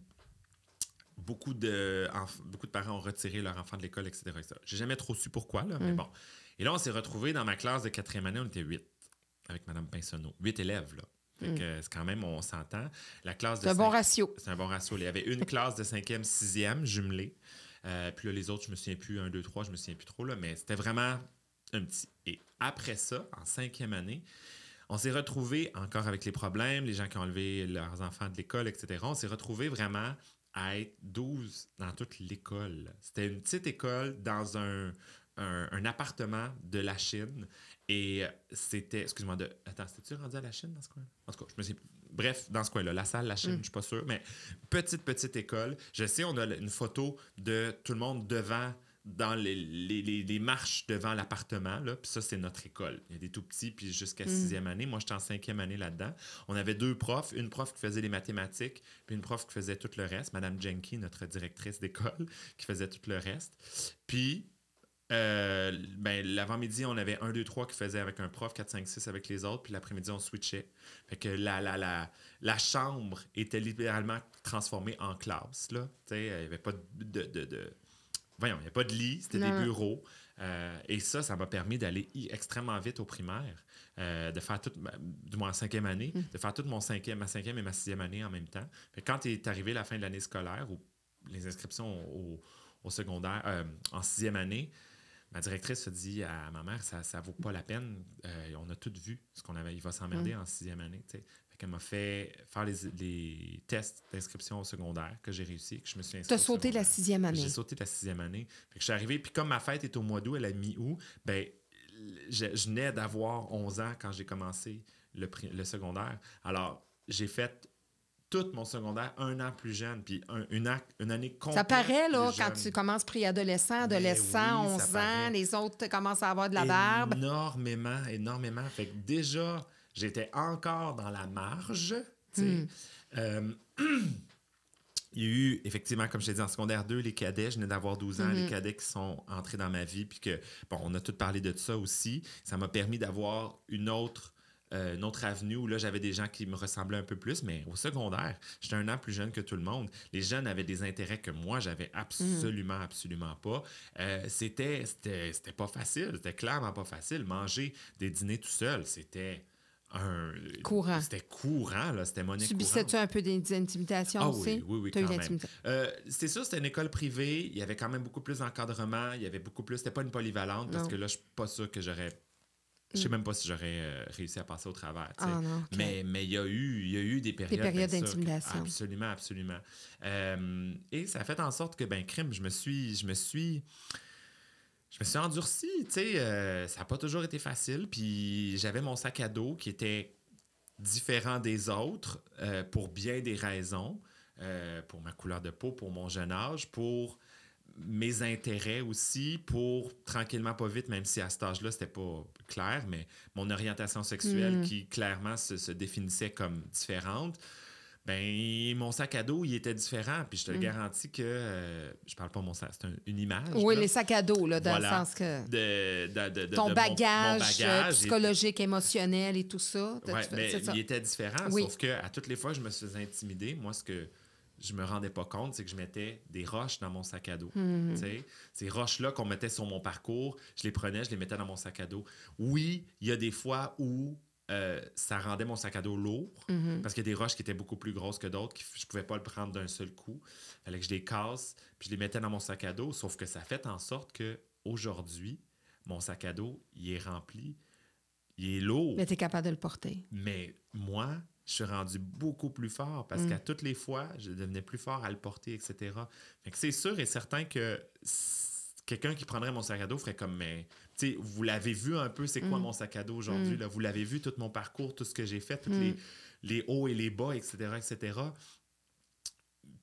Beaucoup de, beaucoup de parents ont retiré leur enfant de l'école, etc. etc. J'ai jamais trop su pourquoi, là, mais mm. bon. Et là, on s'est retrouvés dans ma classe de quatrième année, on était huit avec Mme Pinsonneau. Huit élèves, là. Mm. c'est quand même, on s'entend. La classe C'est un bon ratio. C'est un bon ratio. Il y avait une classe de cinquième, sixième jumelée. Euh, puis là, les autres, je me souviens plus, un, deux, trois, je me souviens plus trop, là, mais c'était vraiment un petit. Et après ça, en cinquième année, on s'est retrouvé encore avec les problèmes, les gens qui ont enlevé leurs enfants de l'école, etc. On s'est retrouvé vraiment à être 12 dans toute l'école. C'était une petite école dans un, appartement de la Chine. Et c'était, excuse-moi, de, attends, c'était-tu rendu à la Chine dans ce coin? En tout cas, je me suis, bref, dans ce coin-là, la salle, la Chine, mm. je suis pas sûr, mais petite, petite école. Je sais, on a une photo de tout le monde devant dans les, les, marches devant l'appartement. Puis ça, c'est notre école. Il y a des tout petits, puis jusqu'à mm. sixième année. Moi, j'étais en cinquième année là-dedans. On avait deux profs. Une prof qui faisait les mathématiques, puis une prof qui faisait tout le reste. Madame Jenky, notre directrice d'école, qui faisait tout le reste. Puis, euh, ben, l'avant-midi, on avait un, deux, trois qui faisait avec un prof, 4, 5, 6 avec les autres. Puis l'après-midi, on switchait. Fait que la, la, la, la chambre était littéralement transformée en classe. Là. Il n'y avait pas de, de voyons, il n'y a pas de lit, c'était des bureaux. Euh, et ça, ça m'a permis d'aller extrêmement vite au primaire, euh, de faire toute, du moins en cinquième année, mm. de faire toute mon cinquième, ma cinquième et ma sixième année en même temps. quand est arrivé la fin de l'année scolaire, ou les inscriptions au, secondaire, euh, en sixième année, ma directrice a dit à ma mère, ça ne vaut pas la peine, on a tout vu ce qu'on avait, il va s'emmerder mm. en sixième année. Elle m'a fait faire les, tests d'inscription au secondaire que j'ai réussi, que je me suis inscrit. Tu as sauté la sixième année. J'ai sauté la sixième année. Fait que je suis arrivé, puis comme ma fête est au mois d'août, elle a mi-août, ben, je, je venais d'avoir 11 ans quand j'ai commencé le, le secondaire. Alors, j'ai fait tout mon secondaire un an plus jeune, puis une, une, année complète. Ça paraît, là, quand tu commences préadolescent, adolescent, 11 ans, les autres commencent à avoir de la barbe. Énormément, énormément. Fait que déjà, j'étais encore dans la marge. Hmm. Euh, il y a eu, effectivement, comme je t'ai dit, en secondaire 2, les cadets, je venais d'avoir 12 ans, les hmm. cadets qui sont entrés dans ma vie, puis que, bon, on a tout parlé de ça aussi. Ça m'a permis d'avoir une autre, euh, une autre avenue où là, j'avais des gens qui me ressemblaient un peu plus, mais au secondaire, j'étais un an plus jeune que tout le monde. Les jeunes avaient des intérêts que moi, j'avais absolument, absolument pas. Euh, c'était, c'était pas facile, c'était clairement pas facile. Manger des dîners tout seul, c'était courant. C'était courant, là. C'était monnaie Subissais-tu un peu d'intimidations ah, aussi? Oui, oui, oui, quand même. Euh, c'est sûr, c'était une école privée. Il y avait quand même beaucoup plus d'encadrement. Il y avait beaucoup plus... C'était pas une polyvalente parce que là, je suis pas sûr que j'aurais... Je sais mm. même pas si j'aurais euh, réussi à passer au travers. Ah, mais, mais il, y a eu, y a eu des périodes, des périodes d'intimidation. Absolument, absolument. Euh, et ça a fait en sorte que, ben, crime, je me suis... Je me suis je me suis endurci, tu sais, euh, ça n'a pas toujours été facile. Puis j'avais mon sac à dos qui était différent des autres euh, pour bien des raisons, euh, pour ma couleur de peau, pour mon jeune âge, pour mes intérêts aussi, pour tranquillement, pas vite, même si à cet âge-là, c'était pas clair, mais mon orientation sexuelle mm. qui clairement se, se, définissait comme différente ben mon sac à dos, il était différent. Puis je te le mm. garantis que. Euh, je parle pas mon sac, c'est une image. Oui, les sacs à dos, là, dans le sens que. De, ton bagage, euh, psychologique, émotionnel et tout ça. Oui, mais il était différent. Sauf que à toutes les fois, je me suis intimidé. Moi, ce que je me rendais pas compte, c'est que je mettais des roches dans mon sac à dos. Mm-hmm. Ces roches-là qu'on mettait sur mon parcours, je les prenais, je les mettais dans mon sac à dos. Oui, il y a des fois où euh, ça rendait mon sac à dos lourd mhm. parce qu'il y a des roches qui étaient beaucoup plus grosses que d'autres, que je pouvais pas le prendre d'un seul coup. Il fallait que je les casse, puis je les mettais dans mon sac à dos. Sauf que ça fait en sorte que aujourd'hui, mon sac à dos, il est rempli, il est lourd. Mais tu es capable de le porter. Mais moi, je suis rendu beaucoup plus fort parce mm. qu'à toutes les fois, je devenais plus fort à le porter, etc. c'est sûr et certain que quelqu'un qui prendrait mon sac à dos ferait comme, mais vous l'avez vu un peu, c'est quoi mm. mon sac à dos aujourd'hui. Mm. Vous l'avez vu, tout mon parcours, tout ce que j'ai fait, tous les, mm. les, hauts et les bas, etc., etc.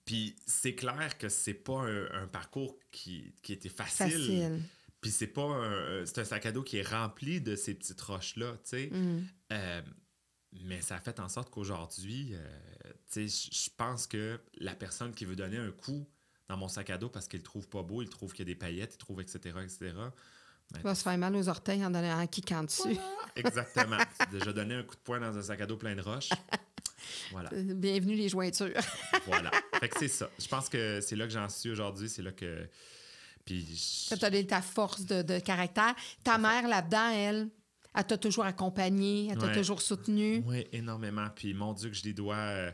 Puis c'est clair que c'est pas un, parcours qui, qui était facile. Facile. Puis c'est pas un, c'est un sac à dos qui est rempli de ces petites roches-là, tu sais. Euh, mais ça a fait en sorte qu'aujourd'hui, euh, tu sais, je pense que la personne qui veut donner un coup dans mon sac à dos parce qu'il le trouve pas beau, il trouve qu'il y a des paillettes, il trouve etc., etc., tu vas se faire mal aux orteils en donnant un kick dessus. Exactement. déjà donné un coup de poing dans un sac à dos plein de roches. Voilà. Euh, bienvenue les jointures. voilà. Fait que c'est ça. Je pense que c'est là que j'en suis aujourd'hui. C'est là que. Puis. Ça t'a donné ta force de, caractère. Ta mère, là-dedans, elle, elle t'a toujours accompagnée, elle t'a toujours soutenue. Oui, énormément. Puis mon Dieu, que je lui dois. Euh,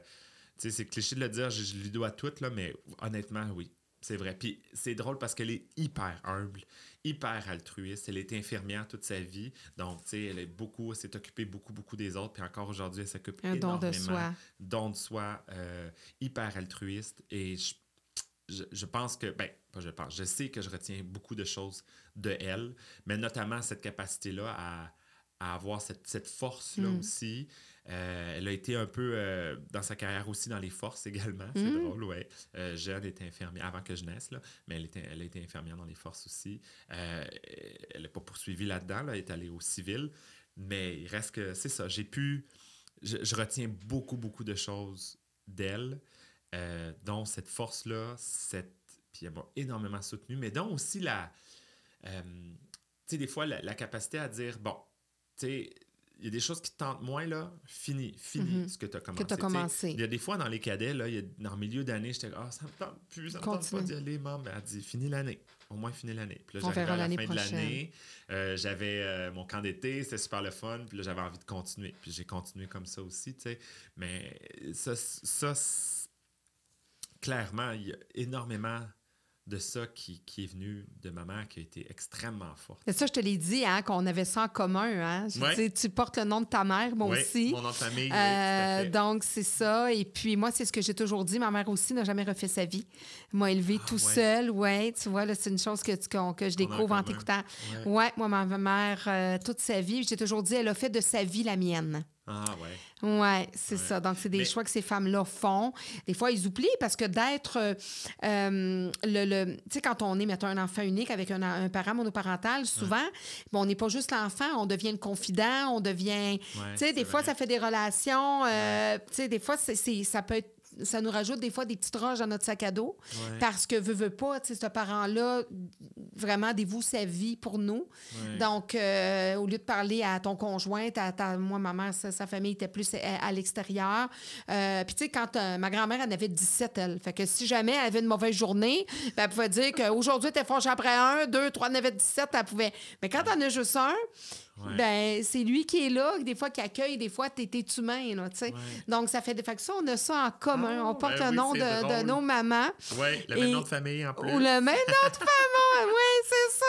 tu sais, c'est cliché de le dire, je, je lui dois tout, là, mais honnêtement, oui. C'est vrai. Puis c'est drôle parce qu'elle est hyper humble, hyper altruiste. Elle est infirmière toute sa vie. Donc, tu sais, elle est beaucoup, s'est occupée beaucoup, beaucoup des autres. Puis encore aujourd'hui, elle s'occupe énormément. don de soi. Don de soi, euh, hyper altruiste. Et je, je, pense que, ben, pas je pense, je sais que je retiens beaucoup de choses de elle, mais notamment cette capacité-là à, à avoir cette, cette force-là mm. aussi. Euh, elle a été un peu euh, dans sa carrière aussi dans les forces également. C'est mm. drôle, ouais. Euh, Jeanne était infirmière avant que je naisse, là, mais elle, était, elle a été infirmière dans les forces aussi. elle n'a pas poursuivi là-dedans, là, elle est allée au civil. Mais il reste que c'est ça. J'ai pu. Je, retiens beaucoup, beaucoup de choses d'elle, dont cette force-là, cette. Puis elle m'a énormément soutenu, mais dont aussi la. tu sais, des fois, la, la capacité à dire bon, tu sais, il y a des choses qui te tentent moins, là, fini, fini mhm. ce que tu as commencé. Que tu as commencé. Il y a des fois dans les cadets, là, y a, dans le milieu d'année, j'étais ah, ça me tente plus, ça me tente pas d'y aller, maman. Elle dit, fini l'année, au moins fini l'année. Puis là, j'arrivais à la fin de l'année, euh, j'avais euh, mon camp d'été, c'était super le fun, puis là, j'avais envie de continuer. Puis j'ai continué comme ça aussi, tu sais. Mais ça, ça clairement, il y a énormément de ça qui, qui, est venu de ma mère qui a été extrêmement forte. Et ça, je te l'ai dit, hein, qu'on avait ça en commun. Hein? Je tu portes le nom de ta mère, moi aussi. Mon nom de famille. Euh, donc, c'est ça. Et puis, moi, c'est ce que j'ai toujours dit. Ma mère aussi n'a jamais refait sa vie. M'a élevée ah, tout seul. Ouais, tu vois, c'est une chose que, que je découvre en t'écoutant. Ouais. moi, ma mère, euh, toute sa vie, j'ai toujours dit, elle a fait de sa vie la mienne. Ah ouais. Oui, c'est ça. Donc, c'est des choix que ces femmes-là font. Des fois, ils oublient parce que d'être euh, euh, le. tu sais, quand on est, mettons, un enfant unique avec un, parent monoparental, souvent, bon, on n'est pas juste l'enfant, on devient le confident, on devient. tu sais, des fois, ça fait des relations. Euh, tu sais, des fois, c'est, ça peut être ça nous rajoute des fois des petites roches dans notre sac à dos parce que veut, veut pas, tu sais, ce parent-là vraiment dévoue sa vie pour nous. Donc, euh, au lieu de parler à ton conjoint, à, moi, ma mère, sa, famille était plus à, l'extérieur. Euh, puis, tu sais, quand euh, ma grand-mère, elle avait 17, elle. Fait que si jamais elle avait une mauvaise journée, ben, elle pouvait dire qu'aujourd'hui, était fâchée après un, deux, trois, elle avait 17, elle pouvait. Mais quand elle en a juste un, ben, c'est lui qui est là, des fois qui accueille, des fois, tu es, humain. Là, Donc, ça fait des factions. On a ça en commun. on ah, porte ben le nom de, de, nos mamans. Oui, le même nom de famille en plus. Ou le même nom de famille, oui, c'est ça.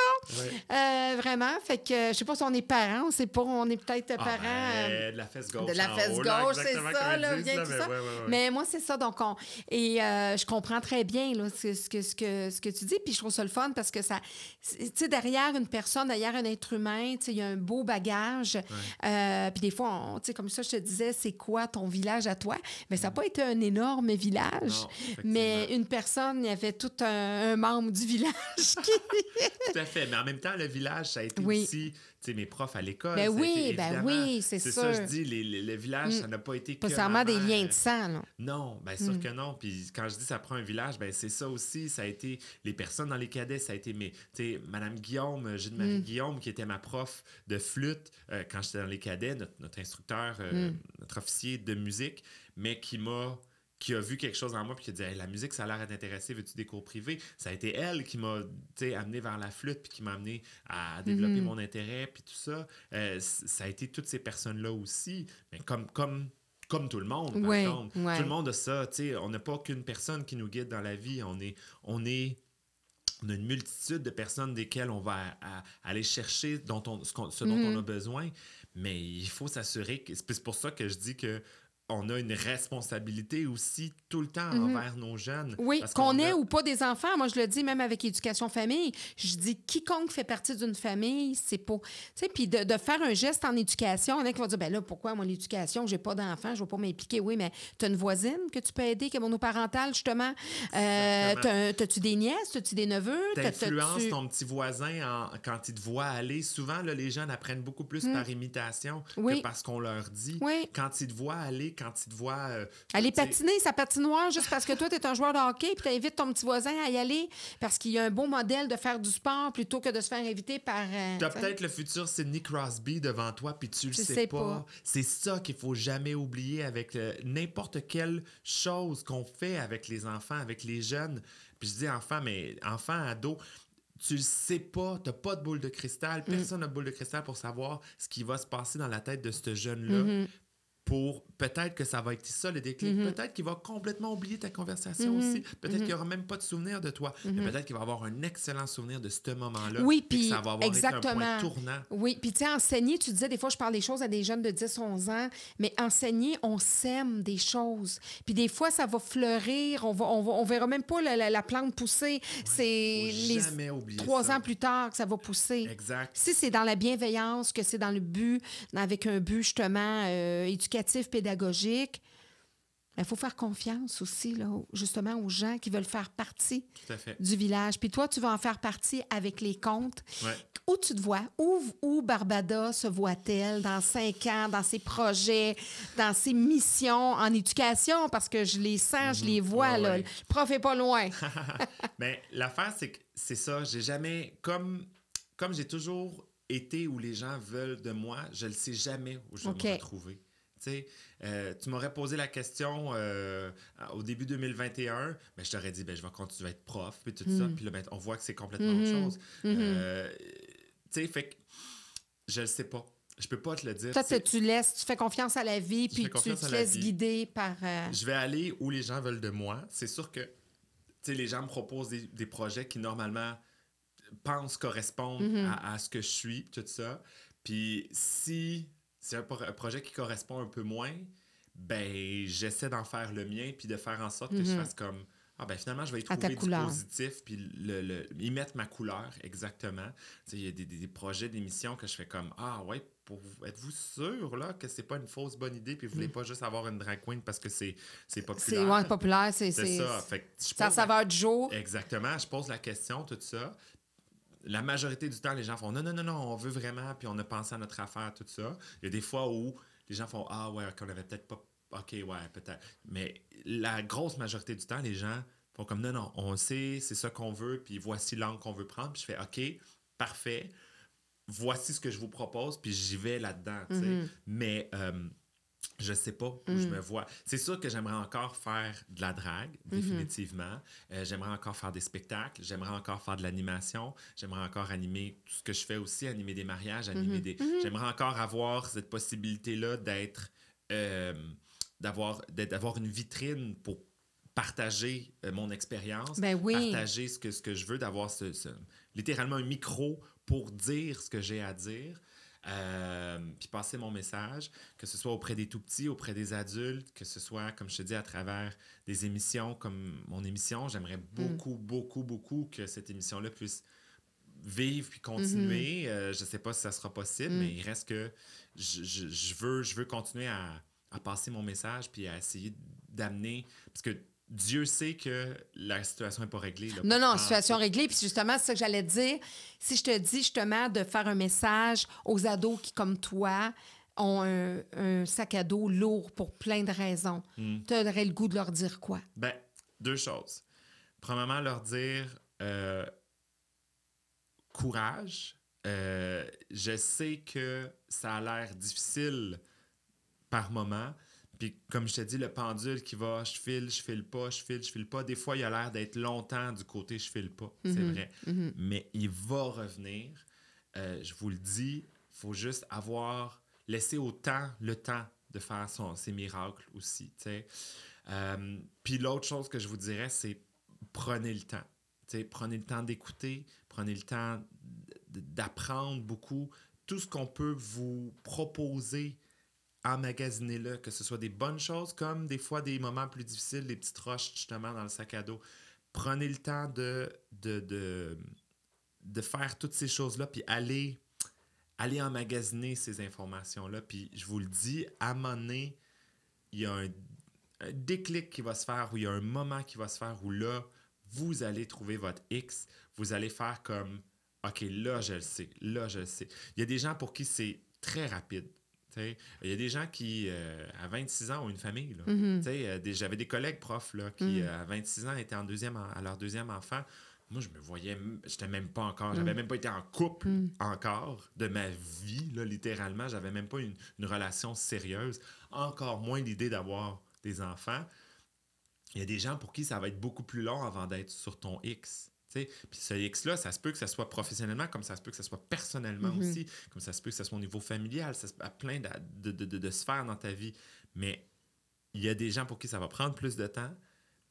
Euh, vraiment. Fait que, je sais pas si on est parents, on sait pas, on est peut-être ah, parents. Ben, euh, de la fesse gauche. De la fesse gauche, c'est ça, là, bien tout ça. Mais moi, c'est ça. Donc, on, et euh, je comprends très bien là, ce, que, ce, que, ce que tu dis. Puis je trouve ça le fun parce que ça, tu sais, derrière une personne, derrière un être humain, tu sais, il y a un beau bagage. Euh, puis des fois, tu sais, comme ça, je te disais, c'est quoi ton village à toi? Mais ça n'a pas été un énorme village. mais une personne, il y avait tout un, membre du village qui... tout à fait. Mais en même temps, le village, ça a été aussi mes profs à l'école. Ben oui, ben oui, c'est ça. C'est ça, je dis, les, le village, mm. ça n'a pas été pas seulement des liens de sang, non? Non, bien sûr mm. que non. Puis quand je dis ça prend un village, ben c'est ça aussi. Ça a été les personnes dans les cadets, ça a été mes, tu sais, Madame Guillaume, Gilles-Marie mm. Guillaume, qui était ma prof de flûte euh, quand j'étais dans les cadets, notre, instructeur, euh, notre officier de musique, mais qui m'a qui a vu quelque chose en moi puis qui a dit la musique ça a l'air d'intéresser veux-tu des cours privés? Ça a été elle qui m'a amené vers la flûte puis qui m'a amené à développer mhm. mon intérêt puis tout ça euh, ça a été toutes ces personnes là aussi mais comme comme comme tout le monde par contre. tout le monde a ça on n'a pas qu'une personne qui nous guide dans la vie on est on est on a une multitude de personnes desquelles on va aller chercher dont on, ce, dont on mhm. a besoin, mais il faut s'assurer que c'est pour ça que je dis que on a une responsabilité aussi tout le temps envers nos jeunes. Oui, qu'on a- ait ou pas des enfants, moi je le dis même avec éducation famille, je dis quiconque fait partie d'une famille, c'est pas. Tu sais, puis de, de faire un geste en éducation, il y en a qui vont dire ben là, pourquoi moi l'éducation, j'ai pas d'enfants, je vais pas m'impliquer. Oui, mais tu as une voisine que tu peux aider, qui est monoparentale, justement. Euh, T'as-tu des nièces, t'as-tu des neveux? T'influences ton petit voisin en- quand il te voit aller. Souvent, là, les jeunes apprennent beaucoup plus par imitation Mm. Oui. que parce qu'on leur dit. Oui. Quand ils te voient aller, quand ils te voient... euh, Aller tu patiner sa patinoire juste parce que toi, tu es un joueur de hockey puis tu invites ton petit voisin à y aller parce qu'il y a un beau modèle de faire du sport plutôt que de se faire inviter par. euh, T'as tu sais. peut-être le futur Sidney Crosby devant toi, puis tu le Tu sais, sais pas. pas. C'est ça qu'il faut jamais oublier avec euh, n'importe quelle chose qu'on fait avec les enfants, avec les jeunes. Puis je dis enfants, mais enfants, ados, tu le sais pas, t'as pas de boule de cristal. Mm. Personne n'a de boule de cristal pour savoir ce qui va se passer dans la tête de ce jeune-là. Mm-hmm. Pour peut-être que ça va être ça le déclic, Mm-hmm. peut-être qu'il va complètement oublier ta conversation aussi, peut-être qu'il n'y aura même pas de souvenir de toi, mais peut-être qu'il va avoir un excellent souvenir de ce moment-là. Oui, puis ça va avoir été un exactement. point tournant. Oui, puis tu sais, enseigner, tu disais des fois, je parle des choses à des jeunes de 10, 11 ans, mais enseigner, on sème des choses. Puis des fois, ça va fleurir, on, va, on, va- on verra même pas la, la- la plante pousser. c'est les trois ça. ans plus tard que ça va pousser. Exact. Si c'est dans la bienveillance, que c'est dans le but, avec un but justement euh, éducatif, pédagogique, il faut faire confiance aussi, là, justement, aux gens qui veulent faire partie du village. Puis toi, tu vas en faire partie avec les comptes. Ouais. Où tu te vois? Où, où Barbada se voit-elle dans cinq ans, dans ses projets, dans ses missions en éducation? Parce que je les sens, je les vois, Ouais, là. ouais. Le prof est pas loin. Mais l'affaire, c'est que c'est ça. J'ai jamais. Comme, comme j'ai toujours été où les gens veulent de moi, je ne sais jamais où je vais OK. me retrouver. Euh, tu m'aurais posé la question euh, au début 2021, mais je t'aurais dit, ben, je vais continuer à être prof, puis tout ça. Puis là, ben, on voit que c'est complètement autre chose. Euh, tu sais, fait que je le sais pas. Je peux pas te le dire. Toi, tu laisses, tu fais confiance à la vie, puis tu te laisses guider par. je vais aller où les gens veulent de moi. C'est sûr que tu sais, les gens me proposent des, des projets qui normalement pensent correspondre Mm-hmm. à, à ce que je suis, tout ça. Puis si c'est un, un projet qui correspond un peu moins, ben j'essaie d'en faire le mien puis de faire en sorte que je fasse comme ah ben finalement je vais y trouver du couleur. positif puis le, le- y mettre ma couleur exactement. Tu sais, il y a des, des- des projets d'émissions que je fais comme ah ouais pour vous- êtes-vous sûr là que c'est pas une fausse bonne idée puis vous voulez pas juste avoir une drag queen parce que c'est c'est Mm. C'est populaire? ouais, populaire, c'est. Ça. Fait que je pose la- saveur du jour. Exactement. Je pose la question, tout ça. La majorité du temps, les gens font non, non, non, non, on veut vraiment, puis on a pensé à notre affaire, tout ça. Il y a des fois où les gens font ah ouais, qu'on avait peut-être pas. Ok, ouais, peut-être. Mais la grosse majorité du temps, les gens font comme non, non, on sait, c'est ça qu'on veut, puis voici l'angle qu'on veut prendre. Puis je fais ok, parfait. Voici ce que je vous propose, puis j'y vais là-dedans. tu sais. Mm-hmm. Mais. euh, je sais pas où Mm. je me vois. C'est sûr que j'aimerais encore faire de la drague, Mm-hmm. définitivement. Euh, j'aimerais encore faire des spectacles. J'aimerais encore faire de l'animation. J'aimerais encore animer tout ce que je fais aussi, animer des mariages, Mm-hmm. animer des. J'aimerais encore avoir cette possibilité-là d'être. euh, d'avoir, d'être- d'avoir une vitrine pour partager euh, mon expérience, Ben oui. partager ce que, ce que je veux, d'avoir ce, ce- littéralement un micro pour dire ce que j'ai à dire. Euh, puis passer mon message, que ce soit auprès des tout petits, auprès des adultes, que ce soit, comme je te dis, à travers des émissions comme mon émission. J'aimerais beaucoup, beaucoup, beaucoup que cette émission-là puisse vivre puis continuer. Euh, je sais pas si ça sera possible, mais il reste que je, je- je veux, je veux continuer à, à passer mon message puis à essayer d'amener. Parce que Dieu sait que la situation n'est pas réglée. là, Non, non, situation réglée. Puis justement, c'est ça que j'allais dire. Si je te dis justement de faire un message aux ados qui, comme toi, ont un, un sac à dos lourd pour plein de raisons, Hmm. tu aurais le goût de leur dire quoi? Ben, deux choses. Premièrement, leur dire euh, courage. Euh, je sais que ça a l'air difficile par moment. Puis, comme je te dis, le pendule qui va, je file, je file pas, je file, je file pas. Des fois, il a l'air d'être longtemps du côté je file pas. C'est vrai. Mais il va revenir. Euh, je vous le dis, il faut juste avoir, laisser au temps le temps de faire son, ses miracles aussi. tu sais. Euh, Puis l'autre chose que je vous dirais, c'est prenez le temps. Tu sais, prenez le temps d'écouter, prenez le temps d'apprendre beaucoup. Tout ce qu'on peut vous proposer emmagasinez-le, que ce soit des bonnes choses comme des fois des moments plus difficiles, des petites roches justement dans le sac à dos. Prenez le temps de, de, de, faire toutes ces choses-là, puis allez, allez emmagasiner ces informations-là. Puis je vous le dis, à un moment il y a un, un déclic qui va se faire, ou il y a un moment qui va se faire où là, vous allez trouver votre X, vous allez faire comme OK, là, je le sais. Là, je le sais. Il y a des gens pour qui c'est très rapide. Il y a des gens qui, euh, à 26 ans, ont une famille. Mm-hmm. Euh, J'avais des collègues profs là, qui, Mm. euh, à 26 ans, étaient en deuxième, à leur deuxième enfant. Moi, je me voyais, j'étais même pas encore, Mm. j'avais même pas été en couple encore de ma vie, là, littéralement. J'avais même pas une, une relation sérieuse. Encore moins l'idée d'avoir des enfants. Il y a des gens pour qui ça va être beaucoup plus long avant d'être sur ton X. Puis ce X-là, ça se peut que ça soit professionnellement, comme ça se peut que ça soit personnellement Mhm. aussi, comme ça se peut que ça soit au niveau familial, ça se à plein de, de, de, de- de sphères dans ta vie. Mais il y a des gens pour qui ça va prendre plus de temps.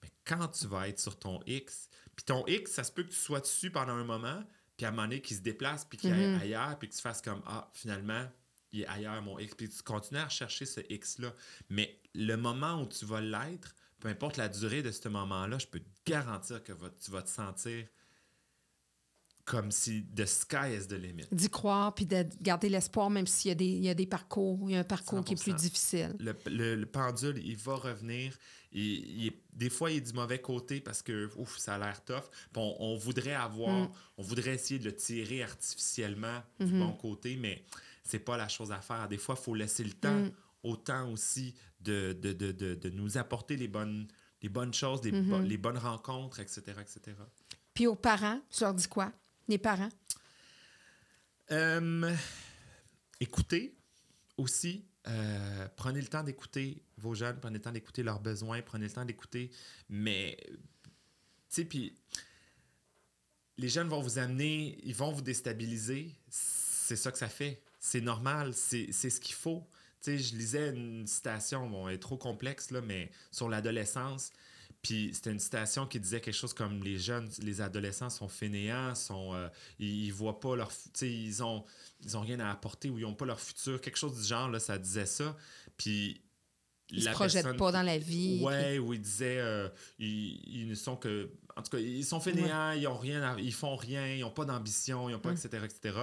Mais quand tu vas être sur ton X, puis ton X, ça se peut que tu sois dessus pendant un moment, puis à un moment donné, qu'il se déplace, puis qu'il aille Mhm. ailleurs, puis que tu fasses comme Ah, finalement, il est ailleurs mon X. Puis tu continues à rechercher ce X-là. Mais le moment où tu vas l'être, peu importe la durée de ce moment-là, je peux te garantir que va- tu vas te sentir comme si the sky is the limit. D'y croire, puis de garder l'espoir, même s'il y, a des- il y a des parcours, il y a un parcours qui est plus 100%. difficile. Le, le- le pendule, il va revenir. Il, il est- des fois, il est du mauvais côté parce que ouf, ça a l'air tough. On, on voudrait avoir, Mm. on voudrait essayer de le tirer artificiellement du Mhm. bon côté, mais c'est pas la chose à faire. Des fois, il faut laisser le temps Mm. Au temps aussi de, de, de, de, de nous apporter les bonnes, les bonnes choses, les, bo- les bonnes rencontres, etc., etc. Puis aux parents, tu leur dis quoi? Les parents? Euh, écoutez aussi. euh, prenez le temps d'écouter vos jeunes, prenez le temps d'écouter leurs besoins, prenez le temps d'écouter. Mais, tu sais, puis les jeunes vont vous amener, ils vont vous déstabiliser. C'est ça que ça fait. C'est normal, c'est c'est ce qu'il faut. Sais, je lisais une citation, bon, elle est trop complexe, là, mais sur l'adolescence. Puis c'était une citation qui disait quelque chose comme les jeunes, les adolescents sont fainéants, sont, euh, ils, ils voient pas leur, ils ont, ils ont rien à apporter ou ils ont pas leur futur, quelque chose du genre là, ça disait ça. Puis Ils se la projettent personne- pas dans la vie. Ouais, où il disait, euh, ils, ils ne sont que, en tout cas, ils sont fainéants, ils ont rien, à- ils font rien, ils ont pas d'ambition, ils ont pas, etc., etc.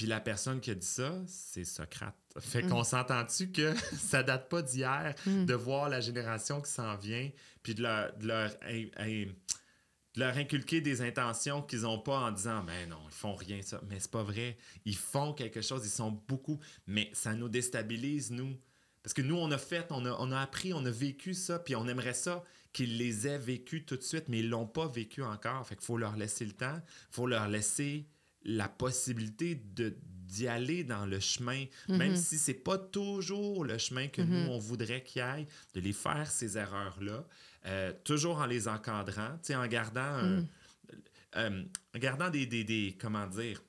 Puis la personne qui a dit ça, c'est Socrate. Fait Mm. qu'on s'entend-tu que ça date pas d'hier Mm. de voir la génération qui s'en vient, puis de leur, de leur, de leur inculquer des intentions qu'ils n'ont pas en disant ben non, ils font rien ça. Mais c'est pas vrai. Ils font quelque chose, ils sont beaucoup, mais ça nous déstabilise, nous. Parce que nous, on a fait, on a, on a appris, on a vécu ça, puis on aimerait ça qu'ils les aient vécus tout de suite, mais ils l'ont pas vécu encore. Fait qu'il faut leur laisser le temps, il faut leur laisser la possibilité de d'y aller dans le chemin, même Mhm. si c'est pas toujours le chemin que Mhm. nous, on voudrait qu'ils aillent, de les faire ces erreurs-là, euh, toujours en les encadrant, tu sais, en gardant, un- Mhm. euh, en gardant des, des, des- comment dire,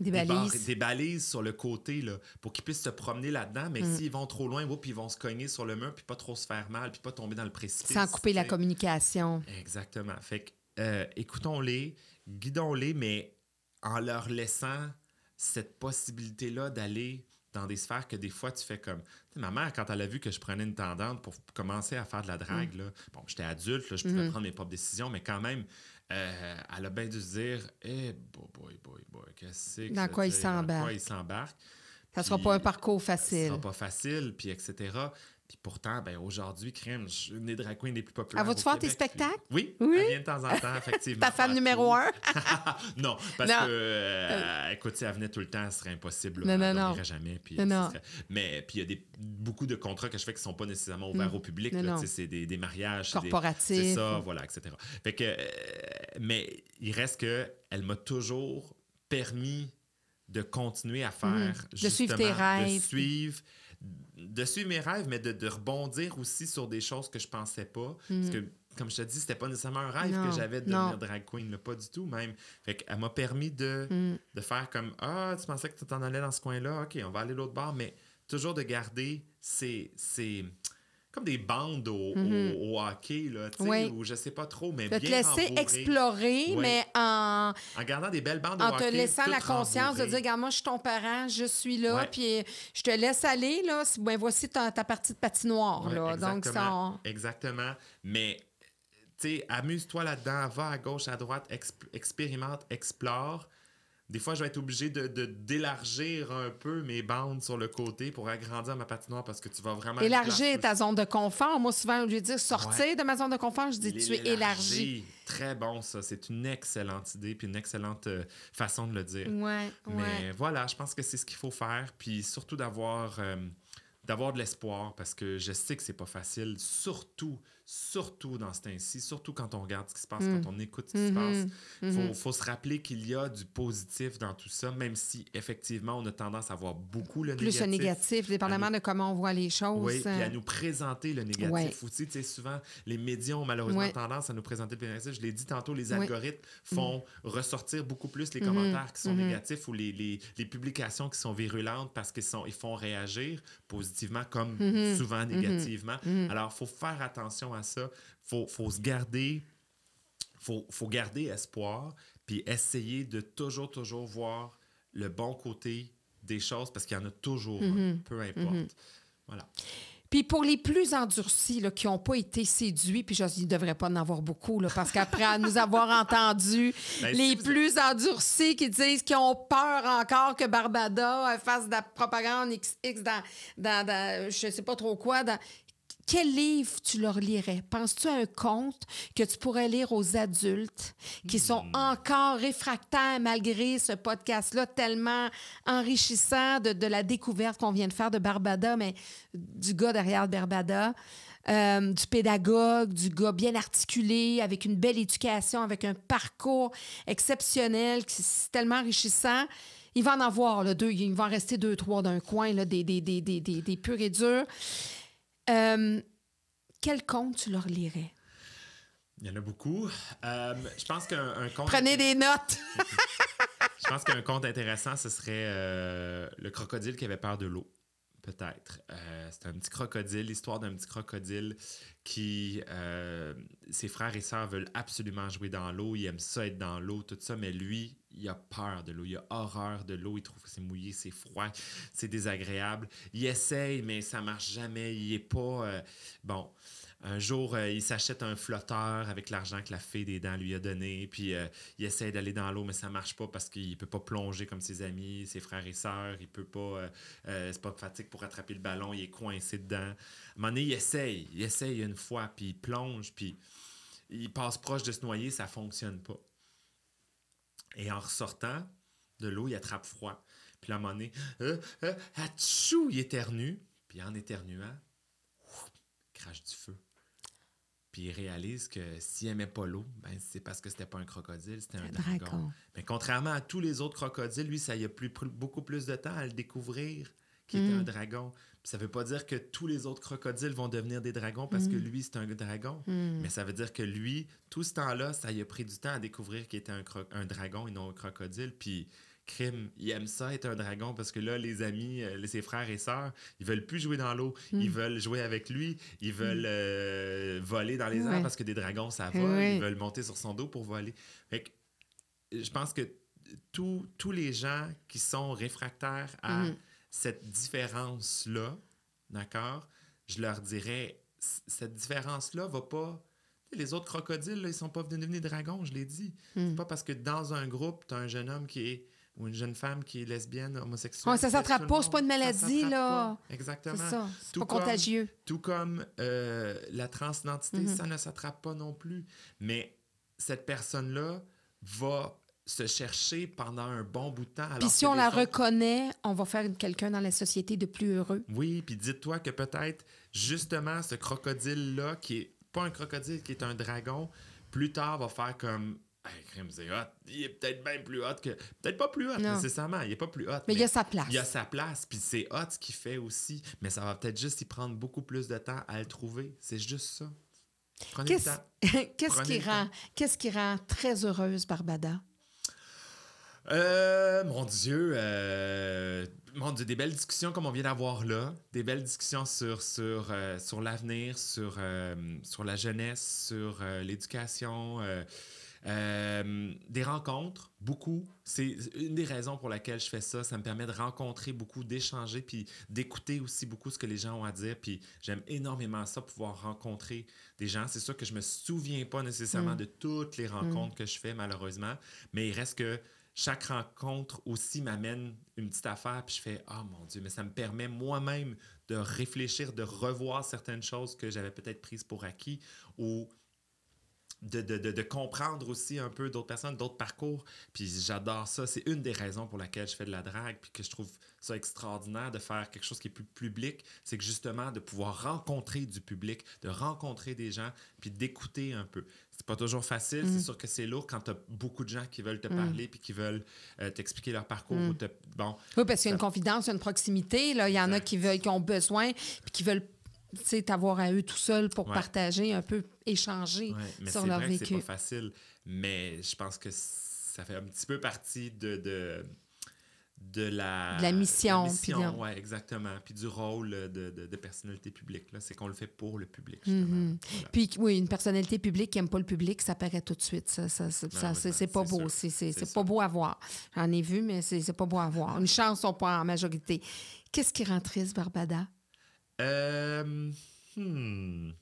Des balises. des balises sur le côté là, pour qu'ils puissent se promener là-dedans, mais Mm. s'ils vont trop loin, oups, ils vont se cogner sur le mur, puis pas trop se faire mal, puis pas tomber dans le précipice. Sans couper la communication. Exactement. Fait que, euh, écoutons-les, guidons-les, mais en leur laissant cette possibilité-là d'aller dans des sphères que des fois tu fais comme. Tu sais, ma mère, quand elle a vu que je prenais une tendance pour commencer à faire de la drague, là, bon, j'étais adulte, là, je pouvais Mhm. prendre mes propres décisions, mais quand même, euh, elle a bien dû se dire Eh, boy, boy, boy, boy, qu'est-ce que Dans ça quoi il tire? Dans quoi il s'embarque? Ça sera Puis, pas un parcours facile. sera pas facile, puis etc. Puis pourtant, ben aujourd'hui, crème, je suis une des drag queens les plus populaires. Elle va-tu faire tes spectacles? Oui, Oui? elle vient de temps en temps, effectivement. Ta femme numéro un? non, parce Non. que, euh, écoute, si elle venait tout le temps, ce serait impossible. Non, là, non, elle non. dormirait jamais. Puis, Non, ce non. serait- Mais puis il y a des, beaucoup de contrats que je fais qui ne sont pas nécessairement ouverts Mm. au public. Non, non. C'est des, des mariages. c'est des- Corporatif. C'est ça, voilà, etc. Fait que, euh, mais il reste que elle m'a toujours permis de continuer à faire, Mhm. De suivre tes justement, rêves. de suivre, de suivre mes rêves, mais de, de rebondir aussi sur des choses que je pensais pas. Parce que, comme je te dis, c'était pas nécessairement un rêve Mm. Non, que j'avais de non. devenir drag queen, là, pas du tout même. Fait qu'elle m'a permis de, Mm. de faire comme Ah, tu pensais que tu t'en allais dans ce coin-là, ok, on va aller l'autre bord, mais toujours de garder ces, ces comme des bandes au, au- au hockey, là, Oui. ou je sais pas trop, mais De te bien laisser rembourré, explorer, Oui. mais en, En gardant des belles bandes au en te hockey, laissant la conscience de dire, regarde, moi, je suis ton parent, je suis là, Ouais. puis je te laisse aller, là. Ben, voici ta, ta partie de patinoire, Ouais, là. Donc, ça... exactement. Exactement. Mais, tu sais, amuse-toi là-dedans, va à gauche, à droite, exp- expérimente, explore. Des fois, je vais être obligé de, d'élargir un peu mes bandes sur le côté pour agrandir ma patinoire parce que tu vas vraiment. Élargir ta zone de confort. Moi, souvent, au lieu de dire sortir Ouais. de ma zone de confort, je dis tu es élargi. Très bon, ça. C'est une excellente idée puis une excellente euh, façon de le dire. Ouais, ouais. Mais voilà, je pense que c'est ce qu'il faut faire. Puis surtout d'avoir, euh, d'avoir de l'espoir parce que je sais que c'est pas facile. Surtout, surtout dans ce temps-ci, surtout quand on regarde ce qui se passe, Mm. quand on écoute ce qui se Mhm, passe. Il mhm. faut, faut se rappeler qu'il y a du positif dans tout ça, même si effectivement on a tendance à voir beaucoup le Plus négatif. le négatif, dépendamment de comment on voit les choses. Oui, puis à euh, nous présenter le négatif Ouais. aussi. Tu sais, souvent, les médias ont malheureusement Ouais. tendance à nous présenter le négatif. Je l'ai dit tantôt, les Ouais. algorithmes font ressortir beaucoup plus les commentaires qui sont négatifs ou les, les, les publications qui sont virulentes parce qu'ils ils font réagir positivement comme souvent négativement. Alors, il faut faire attention à ça. Il faut, faut se garder faut, faut garder espoir, puis essayer de toujours, toujours voir le bon côté des choses, parce qu'il y en a toujours un, Mhm. peu importe. Voilà. Puis pour les plus endurcis là, qui n'ont pas été séduits, puis je ne devrait pas en avoir beaucoup, là, parce qu'après à nous avoir entendus, Ben, les plus endurcis qui disent qu'ils ont peur encore que Barbada euh, fasse de la propagande XX dans, dans, dans je sais pas trop quoi, dans... Quel livre tu leur lirais? Penses-tu à un conte que tu pourrais lire aux adultes qui sont Hmm. encore réfractaires malgré ce podcast-là tellement enrichissant de, de la découverte qu'on vient de faire de Barbada, mais du gars derrière Barbada? euh, du pédagogue, du gars bien articulé, avec une belle éducation, avec un parcours exceptionnel, qui c'est tellement enrichissant. Il va en avoir là, deux, il va en rester deux, trois d'un coin, là, des, des, des, des, des, des purs et durs. Euh, quel conte tu leur lirais? Il y en a beaucoup. Euh, je pense qu'un un conte... Prenez des notes! Je pense qu'un conte intéressant, ce serait euh, le crocodile qui avait peur de l'eau. Peut-être. Euh, c'est un petit crocodile, l'histoire d'un petit crocodile qui. euh, ses frères et sœurs veulent absolument jouer dans l'eau, il aime ça être dans l'eau, tout ça, mais lui, il a peur de l'eau, il a horreur de l'eau, il trouve que c'est mouillé, c'est froid, c'est désagréable. Il essaye, mais ça marche jamais, il est pas. euh, bon. Un jour, euh, il s'achète un flotteur avec l'argent que la fée des dents lui a donné, puis euh, il essaie d'aller dans l'eau, mais ça marche pas parce qu'il peut pas plonger comme ses amis, ses frères et sœurs, il peut pas, euh, c'est pas pratique pour attraper le ballon, il est coincé dedans. À un moment donné, il essaye, il essaye une fois, puis il plonge, puis il passe proche de se noyer, ça fonctionne pas. Et en ressortant de l'eau, il attrape froid. Puis à un moment donné, il éternue, puis en éternuant, crache du feu. Puis il réalise que s'il aimait pas l'eau, ben c'est parce que c'était pas un crocodile, c'était un, dragon. dragon. Mais contrairement à tous les autres crocodiles, lui, ça y a pris beaucoup plus de temps à le découvrir qu'il était Mm. un dragon. Puis ça veut pas dire que tous les autres crocodiles vont devenir des dragons parce que lui, c'est un dragon. Hmm. Mais ça veut dire que lui, tout ce temps-là, ça y a pris du temps à découvrir qu'il était un, un dragon et non un crocodile. Puis crime, il aime ça être un dragon parce que là, les amis, euh, ses frères et sœurs, ils veulent plus jouer dans l'eau. Hmm. Ils veulent jouer avec lui. Ils veulent euh, voler dans les airs parce que des dragons, ça vole. Ouais. Ils veulent monter sur son dos pour voler. Fait que, je pense que tous- tous les gens qui sont réfractaires à Mhm. cette différence-là, d'accord, je leur dirais, cette différence-là va pas... Les autres crocodiles, là, ils sont pas devenus des dragons, je l'ai dit. Hmm. C'est pas parce que dans un groupe, tu as un jeune homme qui est ou une jeune femme qui est lesbienne, homosexuelle. Ouais, ça que s'attrape pas, c'est pas une maladie, là. pas. Exactement. C'est ça. C'est Tout pas comme- contagieux. Tout comme euh, la transidentité, Mhm. ça ne s'attrape pas non plus. Mais cette personne-là va se chercher pendant un bon bout de temps. Puis si on la autres- reconnaît, on va faire quelqu'un dans la société de plus heureux. Oui, puis dites-toi que peut-être justement ce crocodile-là, qui est pas un crocodile, qui est un dragon, plus tard va faire comme. Hey, c'est hot. Il est peut-être bien plus hot que. Peut-être pas plus hot Non. nécessairement. Il est pas plus hot. Mais il y a sa place. il y a sa place, puis c'est hot ce qu'il fait aussi. Mais ça va peut-être juste y prendre beaucoup plus de temps à le trouver. C'est juste ça. Prenez Qu'est-ce le temps. qu'est-ce Prenez qui rend qu'est-ce qui rend très heureuse Barbada? Euh, mon Dieu, euh, mon Dieu, des belles discussions comme on vient d'avoir là, des belles discussions sur, sur, euh, sur l'avenir, sur, sur la jeunesse, sur l'éducation, euh, des rencontres, beaucoup. C'est une des raisons pour laquelle je fais ça. Ça me permet de rencontrer beaucoup, d'échanger, puis d'écouter aussi beaucoup ce que les gens ont à dire. Puis j'aime énormément ça, pouvoir rencontrer des gens. C'est sûr que je me souviens pas nécessairement Mm. de toutes les rencontres que je fais, malheureusement, mais il reste que chaque rencontre aussi m'amène une petite affaire, puis je fais Ah mon Dieu, mais ça me permet moi-même de réfléchir, de revoir certaines choses que j'avais peut-être prises pour acquis ou de, de, de, de comprendre aussi un peu d'autres personnes, d'autres parcours. Puis j'adore ça. C'est une des raisons pour laquelle je fais de la drague, puis que je trouve ça extraordinaire de faire quelque chose qui est plus public. C'est que justement, de pouvoir rencontrer du public, de rencontrer des gens, puis d'écouter un peu. C'est pas toujours facile. Mm. C'est sûr que c'est lourd quand tu as beaucoup de gens qui veulent te parler, puis qui veulent euh, t'expliquer leur parcours. Mm. ou te- Bon, Oui, parce qu'il y a une confidence, il y a une proximité. Là. Il y en a qui, veulent, qui ont besoin, puis qui veulent t'avoir à eux tout seuls pour Ouais. partager, un peu échanger Ouais, mais sur c'est leur vrai que c'est vécu. pas facile. Mais je pense que ça fait un petit peu partie de, de, de la... De la mission, la mission, ouais, exactement. Puis du rôle de, de, de personnalité publique. là. C'est qu'on le fait pour le public, justement. Mhm. Voilà. Puis oui, une personnalité publique qui n'aime pas le public, ça paraît tout de suite. Ça, ça, ça- c'est, c'est pas c'est beau. C'est, c'est- C'est c'est pas beau à voir. J'en ai vu, mais c'est, c'est pas beau à voir. Une chance, sont pas en majorité. Qu'est-ce qui rend triste, Barbada? Euh, hmm.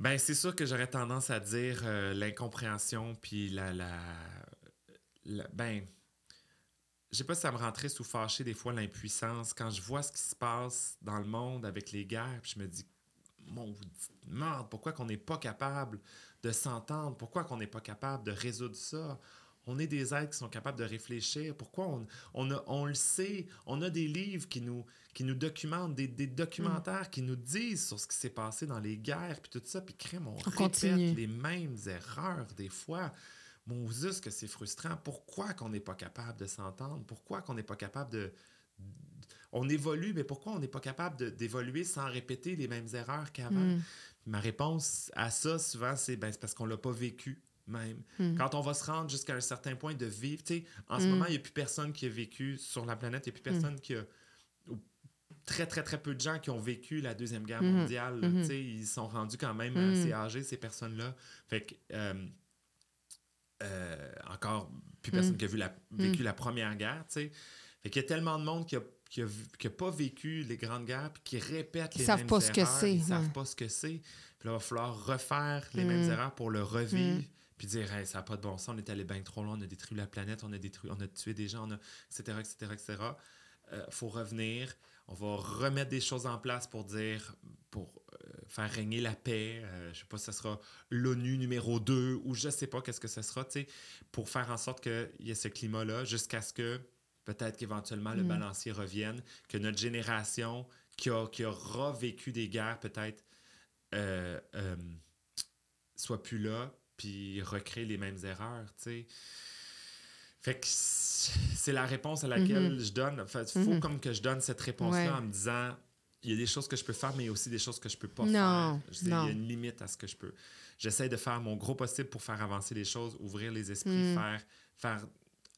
Ben, c'est sûr que j'aurais tendance à dire euh, l'incompréhension, puis la, la, la- Ben, je sais pas si ça me rend triste ou fâché des fois, l'impuissance. Quand je vois ce qui se passe dans le monde avec les guerres, puis je me dis, mon merde, pourquoi qu'on n'est pas capable de s'entendre? Pourquoi qu'on n'est pas capable de résoudre ça? On est des êtres qui sont capables de réfléchir. Pourquoi on, on, a- on le sait? On a des livres qui nous, qui nous documentent, des, des documentaires qui nous disent sur ce qui s'est passé dans les guerres, puis tout ça, puis crème, on, répète continue. les mêmes erreurs des fois. Mon Zeus, que c'est frustrant. Pourquoi qu'on n'est pas capable de s'entendre? Pourquoi qu'on n'est pas capable de... On évolue, mais pourquoi on n'est pas capable de- d'évoluer sans répéter les mêmes erreurs qu'avant? Mm. Ma réponse à ça, souvent, c'est ben, c'est parce qu'on l'a pas vécu même. Mm. Quand on va se rendre jusqu'à un certain point de vivre, tu sais, en ce Mm. moment, il n'y a plus personne qui a vécu sur la planète, il n'y a plus personne qui a... ou Très, très, très peu de gens qui ont vécu la Deuxième Guerre mondiale. là, tu sais, Ils sont rendus quand même assez âgés, ces personnes-là. Fait que... euh, euh, encore plus personne qui a vu la, vécu la Première Guerre, tu sais. Fait qu'il y a tellement de monde qui a, qui a, vu- qui a pas vécu les grandes guerres puis qui répète Ils les savent mêmes pas ce que erreurs, c'est, Ils savent pas ce que c'est. Puis là, il va falloir refaire les Mm. mêmes erreurs pour le revivre Mm. Puis dire hey, ça n'a pas de bon sens, on est allé bien trop loin, on a détruit la planète, on a détruit, on a tué des gens, on a, etc., etc., etc. Euh, faut revenir. On va remettre des choses en place pour dire, pour euh, faire régner la paix. Euh, je sais pas si ça sera l'ONU numéro 2 ou je sais pas qu'est-ce que ce sera, tu sais, pour faire en sorte qu'il y ait ce climat-là jusqu'à ce que peut-être qu'éventuellement le Mm. balancier revienne, que notre génération qui, a, qui aura vécu des guerres peut-être euh, euh, soit plus là, puis recrée les mêmes erreurs, tu sais. Fait que c'est la réponse à laquelle je donne. En fait, faut Mhm. comme que je donne cette réponse-là Ouais. en me disant il y a des choses que je peux faire, mais il y a aussi des choses que je peux pas Non, faire. Non. Il y a une limite à ce que je peux. J'essaie de faire mon gros possible pour faire avancer les choses, ouvrir les esprits, Mm. faire, faire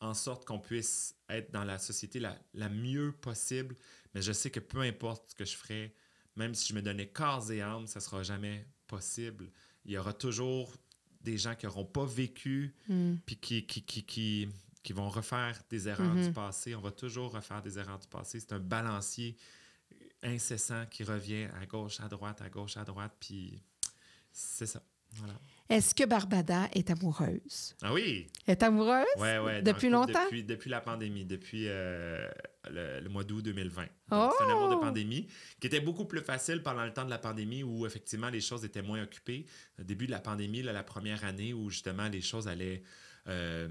en sorte qu'on puisse être dans la société la, la mieux possible. Mais je sais que peu importe ce que je ferai, même si je me donnais corps et âme, ça sera jamais possible. Il y aura toujours des gens qui n'auront pas vécu Mm. puis qui, qui, qui, qui, qui vont refaire des erreurs Mhm. du passé. On va toujours refaire des erreurs du passé. C'est un balancier incessant qui revient à gauche, à droite, à gauche, à droite, puis c'est ça. Voilà. Est-ce que Barbada est amoureuse? Ah oui! Est amoureuse? Ouais, ouais. Depuis longtemps? Depuis, depuis la pandémie, depuis euh, le, le mois d'août 2020. Oh! C'est un amour de pandémie qui était beaucoup plus facile pendant le temps de la pandémie où effectivement les choses étaient moins occupées. Au début de la pandémie, là, la première année où justement les choses allaient. euh,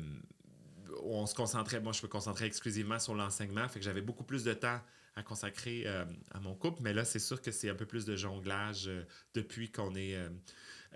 on se concentrait, moi je me concentrais exclusivement sur l'enseignement, fait que j'avais beaucoup plus de temps à consacrer euh, à mon couple, mais là c'est sûr que c'est un peu plus de jonglage euh, depuis qu'on est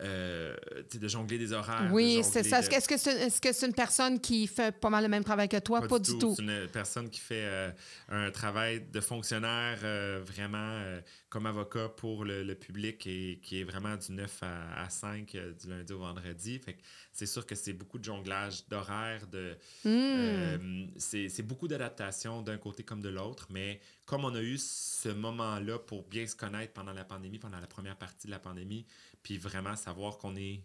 euh, de jongler des horaires. Oui, de c'est ça. de- Est-ce que c'est une personne qui fait pas mal le même travail que toi? Pas, du tout. C'est une personne qui fait euh, un travail de fonctionnaire euh, vraiment. comme avocat pour le, public et qui est vraiment du 9 à, 5 euh, du lundi au vendredi. Fait c'est sûr que c'est beaucoup de jonglage d'horaires, de, Hmm. c'est beaucoup d'adaptation d'un côté comme de l'autre, mais comme on a eu ce moment-là pour bien se connaître pendant la pandémie, pendant la première partie de la pandémie, puis vraiment savoir qu'on est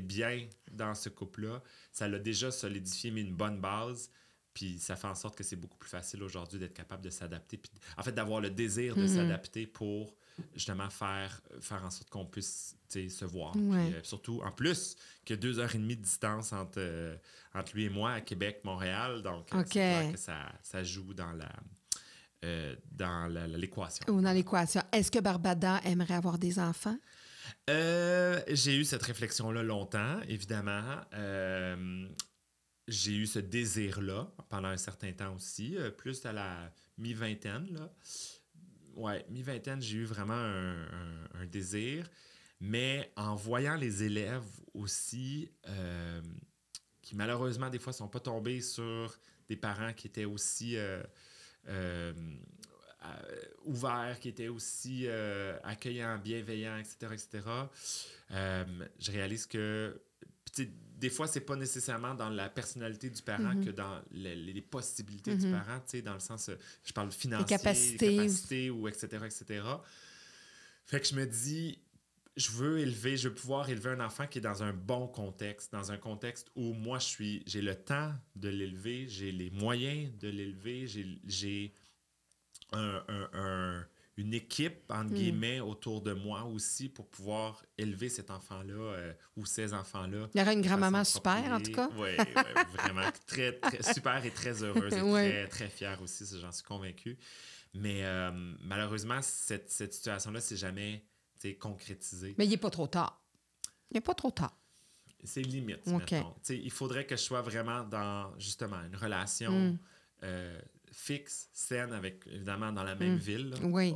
bien dans ce couple-là, ça l'a déjà solidifié, mis une bonne base. Puis ça fait en sorte que c'est beaucoup plus facile aujourd'hui d'être capable de s'adapter. Puis en fait, d'avoir le désir de Mhm. s'adapter pour justement faire, faire en sorte qu'on puisse se voir. Ouais. Puis, euh, surtout, en plus, qu'il y a deux heures et demie de distance entre, euh, entre lui et moi à Québec, Montréal. Donc, euh, OK. c'est clair que ça, ça joue dans la euh, dans l'équation. Ou dans l'équation. Est-ce que Barbada aimerait avoir des enfants? Euh, j'ai eu cette réflexion-là longtemps, évidemment. Euh, j'ai eu ce désir-là pendant un certain temps aussi, euh, plus à la mi-vingtaine. Là. Ouais, mi-vingtaine, j'ai eu vraiment un, désir. Mais en voyant les élèves aussi, qui malheureusement, des fois, sont pas tombés sur des parents qui étaient aussi ouverts, qui étaient aussi euh, accueillants, bienveillants, etc., etc., euh, je réalise que des fois, c'est pas nécessairement dans la personnalité du parent Mhm. que dans les, les possibilités du Mhm. parent, dans le sens, euh, je parle financier, capacités. capacités ou etc., etc. Fait que je me dis, je veux élever, je veux pouvoir élever un enfant qui est dans un bon contexte, dans un contexte où moi, je suis, j'ai le temps de l'élever, j'ai les moyens de l'élever, j'ai un- un- un- une équipe, entre Mm. guillemets, autour de moi aussi pour pouvoir élever cet enfant-là euh, ou ces enfants-là. Il y aurait une grand-maman super, en tout cas. Oui, vraiment. Très, très, super et très heureuse et Ouais. très, très fière aussi, j'en suis convaincu. Mais euh, malheureusement, cette, cette situation-là, c'est jamais concrétisé. Mais il n'est pas trop tard. Il n'est pas trop tard. C'est limite, OK. mettons. Tu sais, il faudrait que je sois vraiment dans, justement, une relation Mm. euh, fixe, saine, avec, évidemment, dans la même Mm. ville, là, Oui.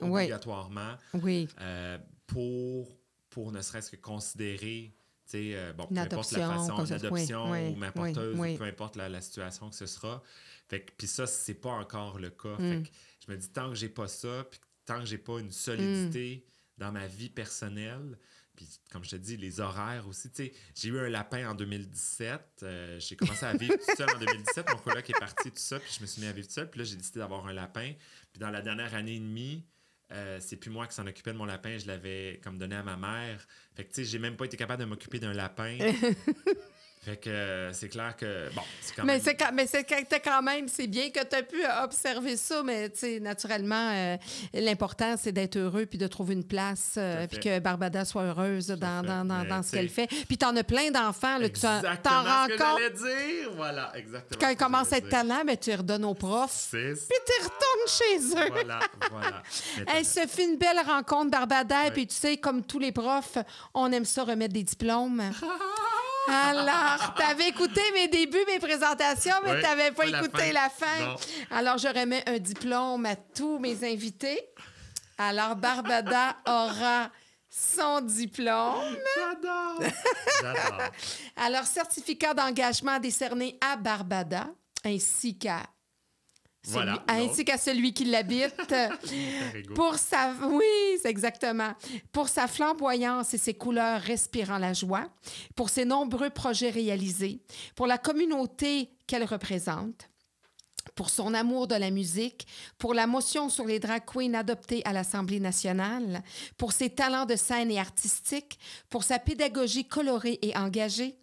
obligatoirement, Oui. euh, pour, pour ne serait-ce que considérer, tu sais, euh, bon, peu importe la façon, comme une ça, adoption oui, ou n'importe oui, oui. peu importe la, la situation que ce sera. Puis ça, c'est pas encore le cas. Mm. Fait que je me dis, tant que j'ai pas ça, puis tant que j'ai pas une solidité dans ma vie personnelle, puis comme je te dis, les horaires aussi, tu sais, j'ai eu un lapin en 2017, euh, j'ai commencé à vivre tout seul en 2017, mon coloc est parti, tout ça, puis je me suis mis à vivre tout seul, puis là, j'ai décidé d'avoir un lapin, puis dans la dernière année et demie, euh, c'est plus moi qui s'en occupais de mon lapin, je l'avais comme donné à ma mère. Fait que tu sais, j'ai même pas été capable de m'occuper d'un lapin. fait que euh, c'est clair que bon, c'est quand Mais même c'est quand, mais c'est quand- même, c'est bien que tu as pu observer ça, mais tu sais, naturellement, euh, l'important, c'est d'être heureux puis de trouver une place, euh, puis que Barbada soit heureuse dans, dans, dans, ce tu qu'elle fait. Puis t'en as plein d'enfants, là, tu t'en rends ce que compte. dire. Voilà, exactement. Quand ils commencent à être talents, mais tu les redonnes aux profs. Puis tu retournes chez eux. Voilà, voilà. Elle se fait une belle rencontre, Barbada, Ouais. puis tu sais, comme tous les profs, on aime ça remettre des diplômes. Alors, t'avais écouté mes débuts, mes présentations, mais t'avais pas pas la écouté fin. la fin. Alors, je remets un diplôme à tous mes invités. Alors, Barbada aura son diplôme. J'adore. J'adore. Alors, certificat d'engagement décerné à Barbada, ainsi qu'à celui, Voilà, ainsi qu'à celui qui l'habite. Pour sa... Oui, c'est exactement. Pour sa flamboyance et ses couleurs respirant la joie, pour ses nombreux projets réalisés, pour la communauté qu'elle représente, pour son amour de la musique, pour la motion sur les drag queens adoptées à l'Assemblée nationale, pour ses talents de scène et artistique, pour sa pédagogie colorée et engagée,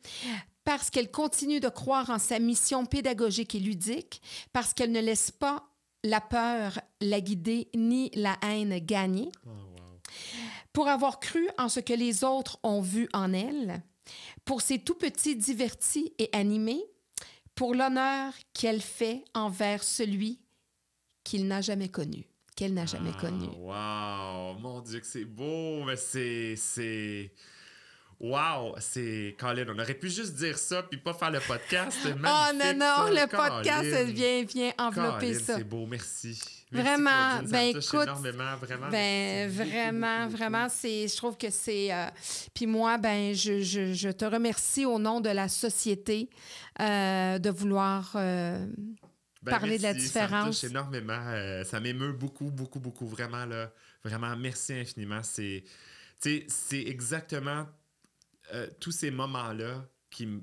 parce qu'elle continue de croire en sa mission pédagogique et ludique, parce qu'elle ne laisse pas la peur la guider ni la haine gagner, Oh, wow. pour avoir cru en ce que les autres ont vu en elle, pour ses tout petits divertis et animés, pour l'honneur qu'elle fait envers celui qu'il n'a jamais connu, qu'elle n'a jamais Ah, connu. Wow, mon Dieu que c'est beau, mais c'est c'est Wow, c'est Colin, on aurait pu juste dire ça puis pas faire le podcast. Oh non, non, ça. le podcast Colin. vient, vient envelopper Colin, ça. C'est beau, merci. Merci, Vraiment, Claudine, ben, écoute, énormément, vraiment. Ben merci vraiment, beaucoup, vraiment, c'est, je trouve que c'est. euh, Puis moi, ben je, je, je te remercie au nom de la société euh, de vouloir euh, Ben, parler de la merci, Ça me différence. touche énormément. ça m'émeut beaucoup, beaucoup, beaucoup. Vraiment, là. Vraiment, merci infiniment. C'est exactement euh, tous ces moments-là qui me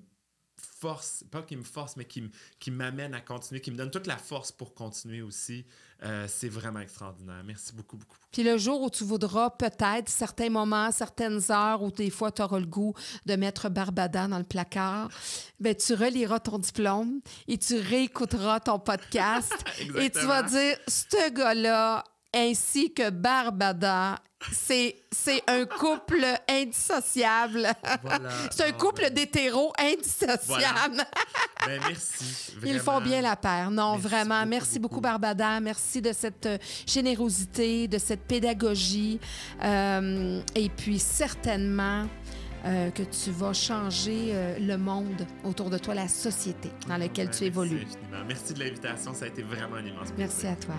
forcent, pas qui me forcent, mais qui, qui m'amènent à continuer, qui me donnent toute la force pour continuer aussi. Euh, c'est vraiment extraordinaire. Merci beaucoup, beaucoup. beaucoup. Puis le jour où tu voudras peut-être certains moments, certaines heures où des fois tu auras le goût de mettre Barbada dans le placard, ben tu reliras ton diplôme et tu réécouteras ton podcast et tu vas dire ce gars-là ainsi que Barbada, c'est c'est un couple indissociable. Voilà. c'est un Ah, couple ben, d'hétéros indissociables. ben, merci. Ils font bien la paire. Non, Merci vraiment. beaucoup, merci beaucoup, beaucoup. Barbada. Merci de cette euh, générosité, de cette pédagogie. Euh, et puis, certainement euh, que tu vas changer euh, le monde autour de toi, la société dans laquelle Ben, tu évolues. Merci infiniment. Merci de l'invitation. Ça a été vraiment un immense Merci plaisir. à toi.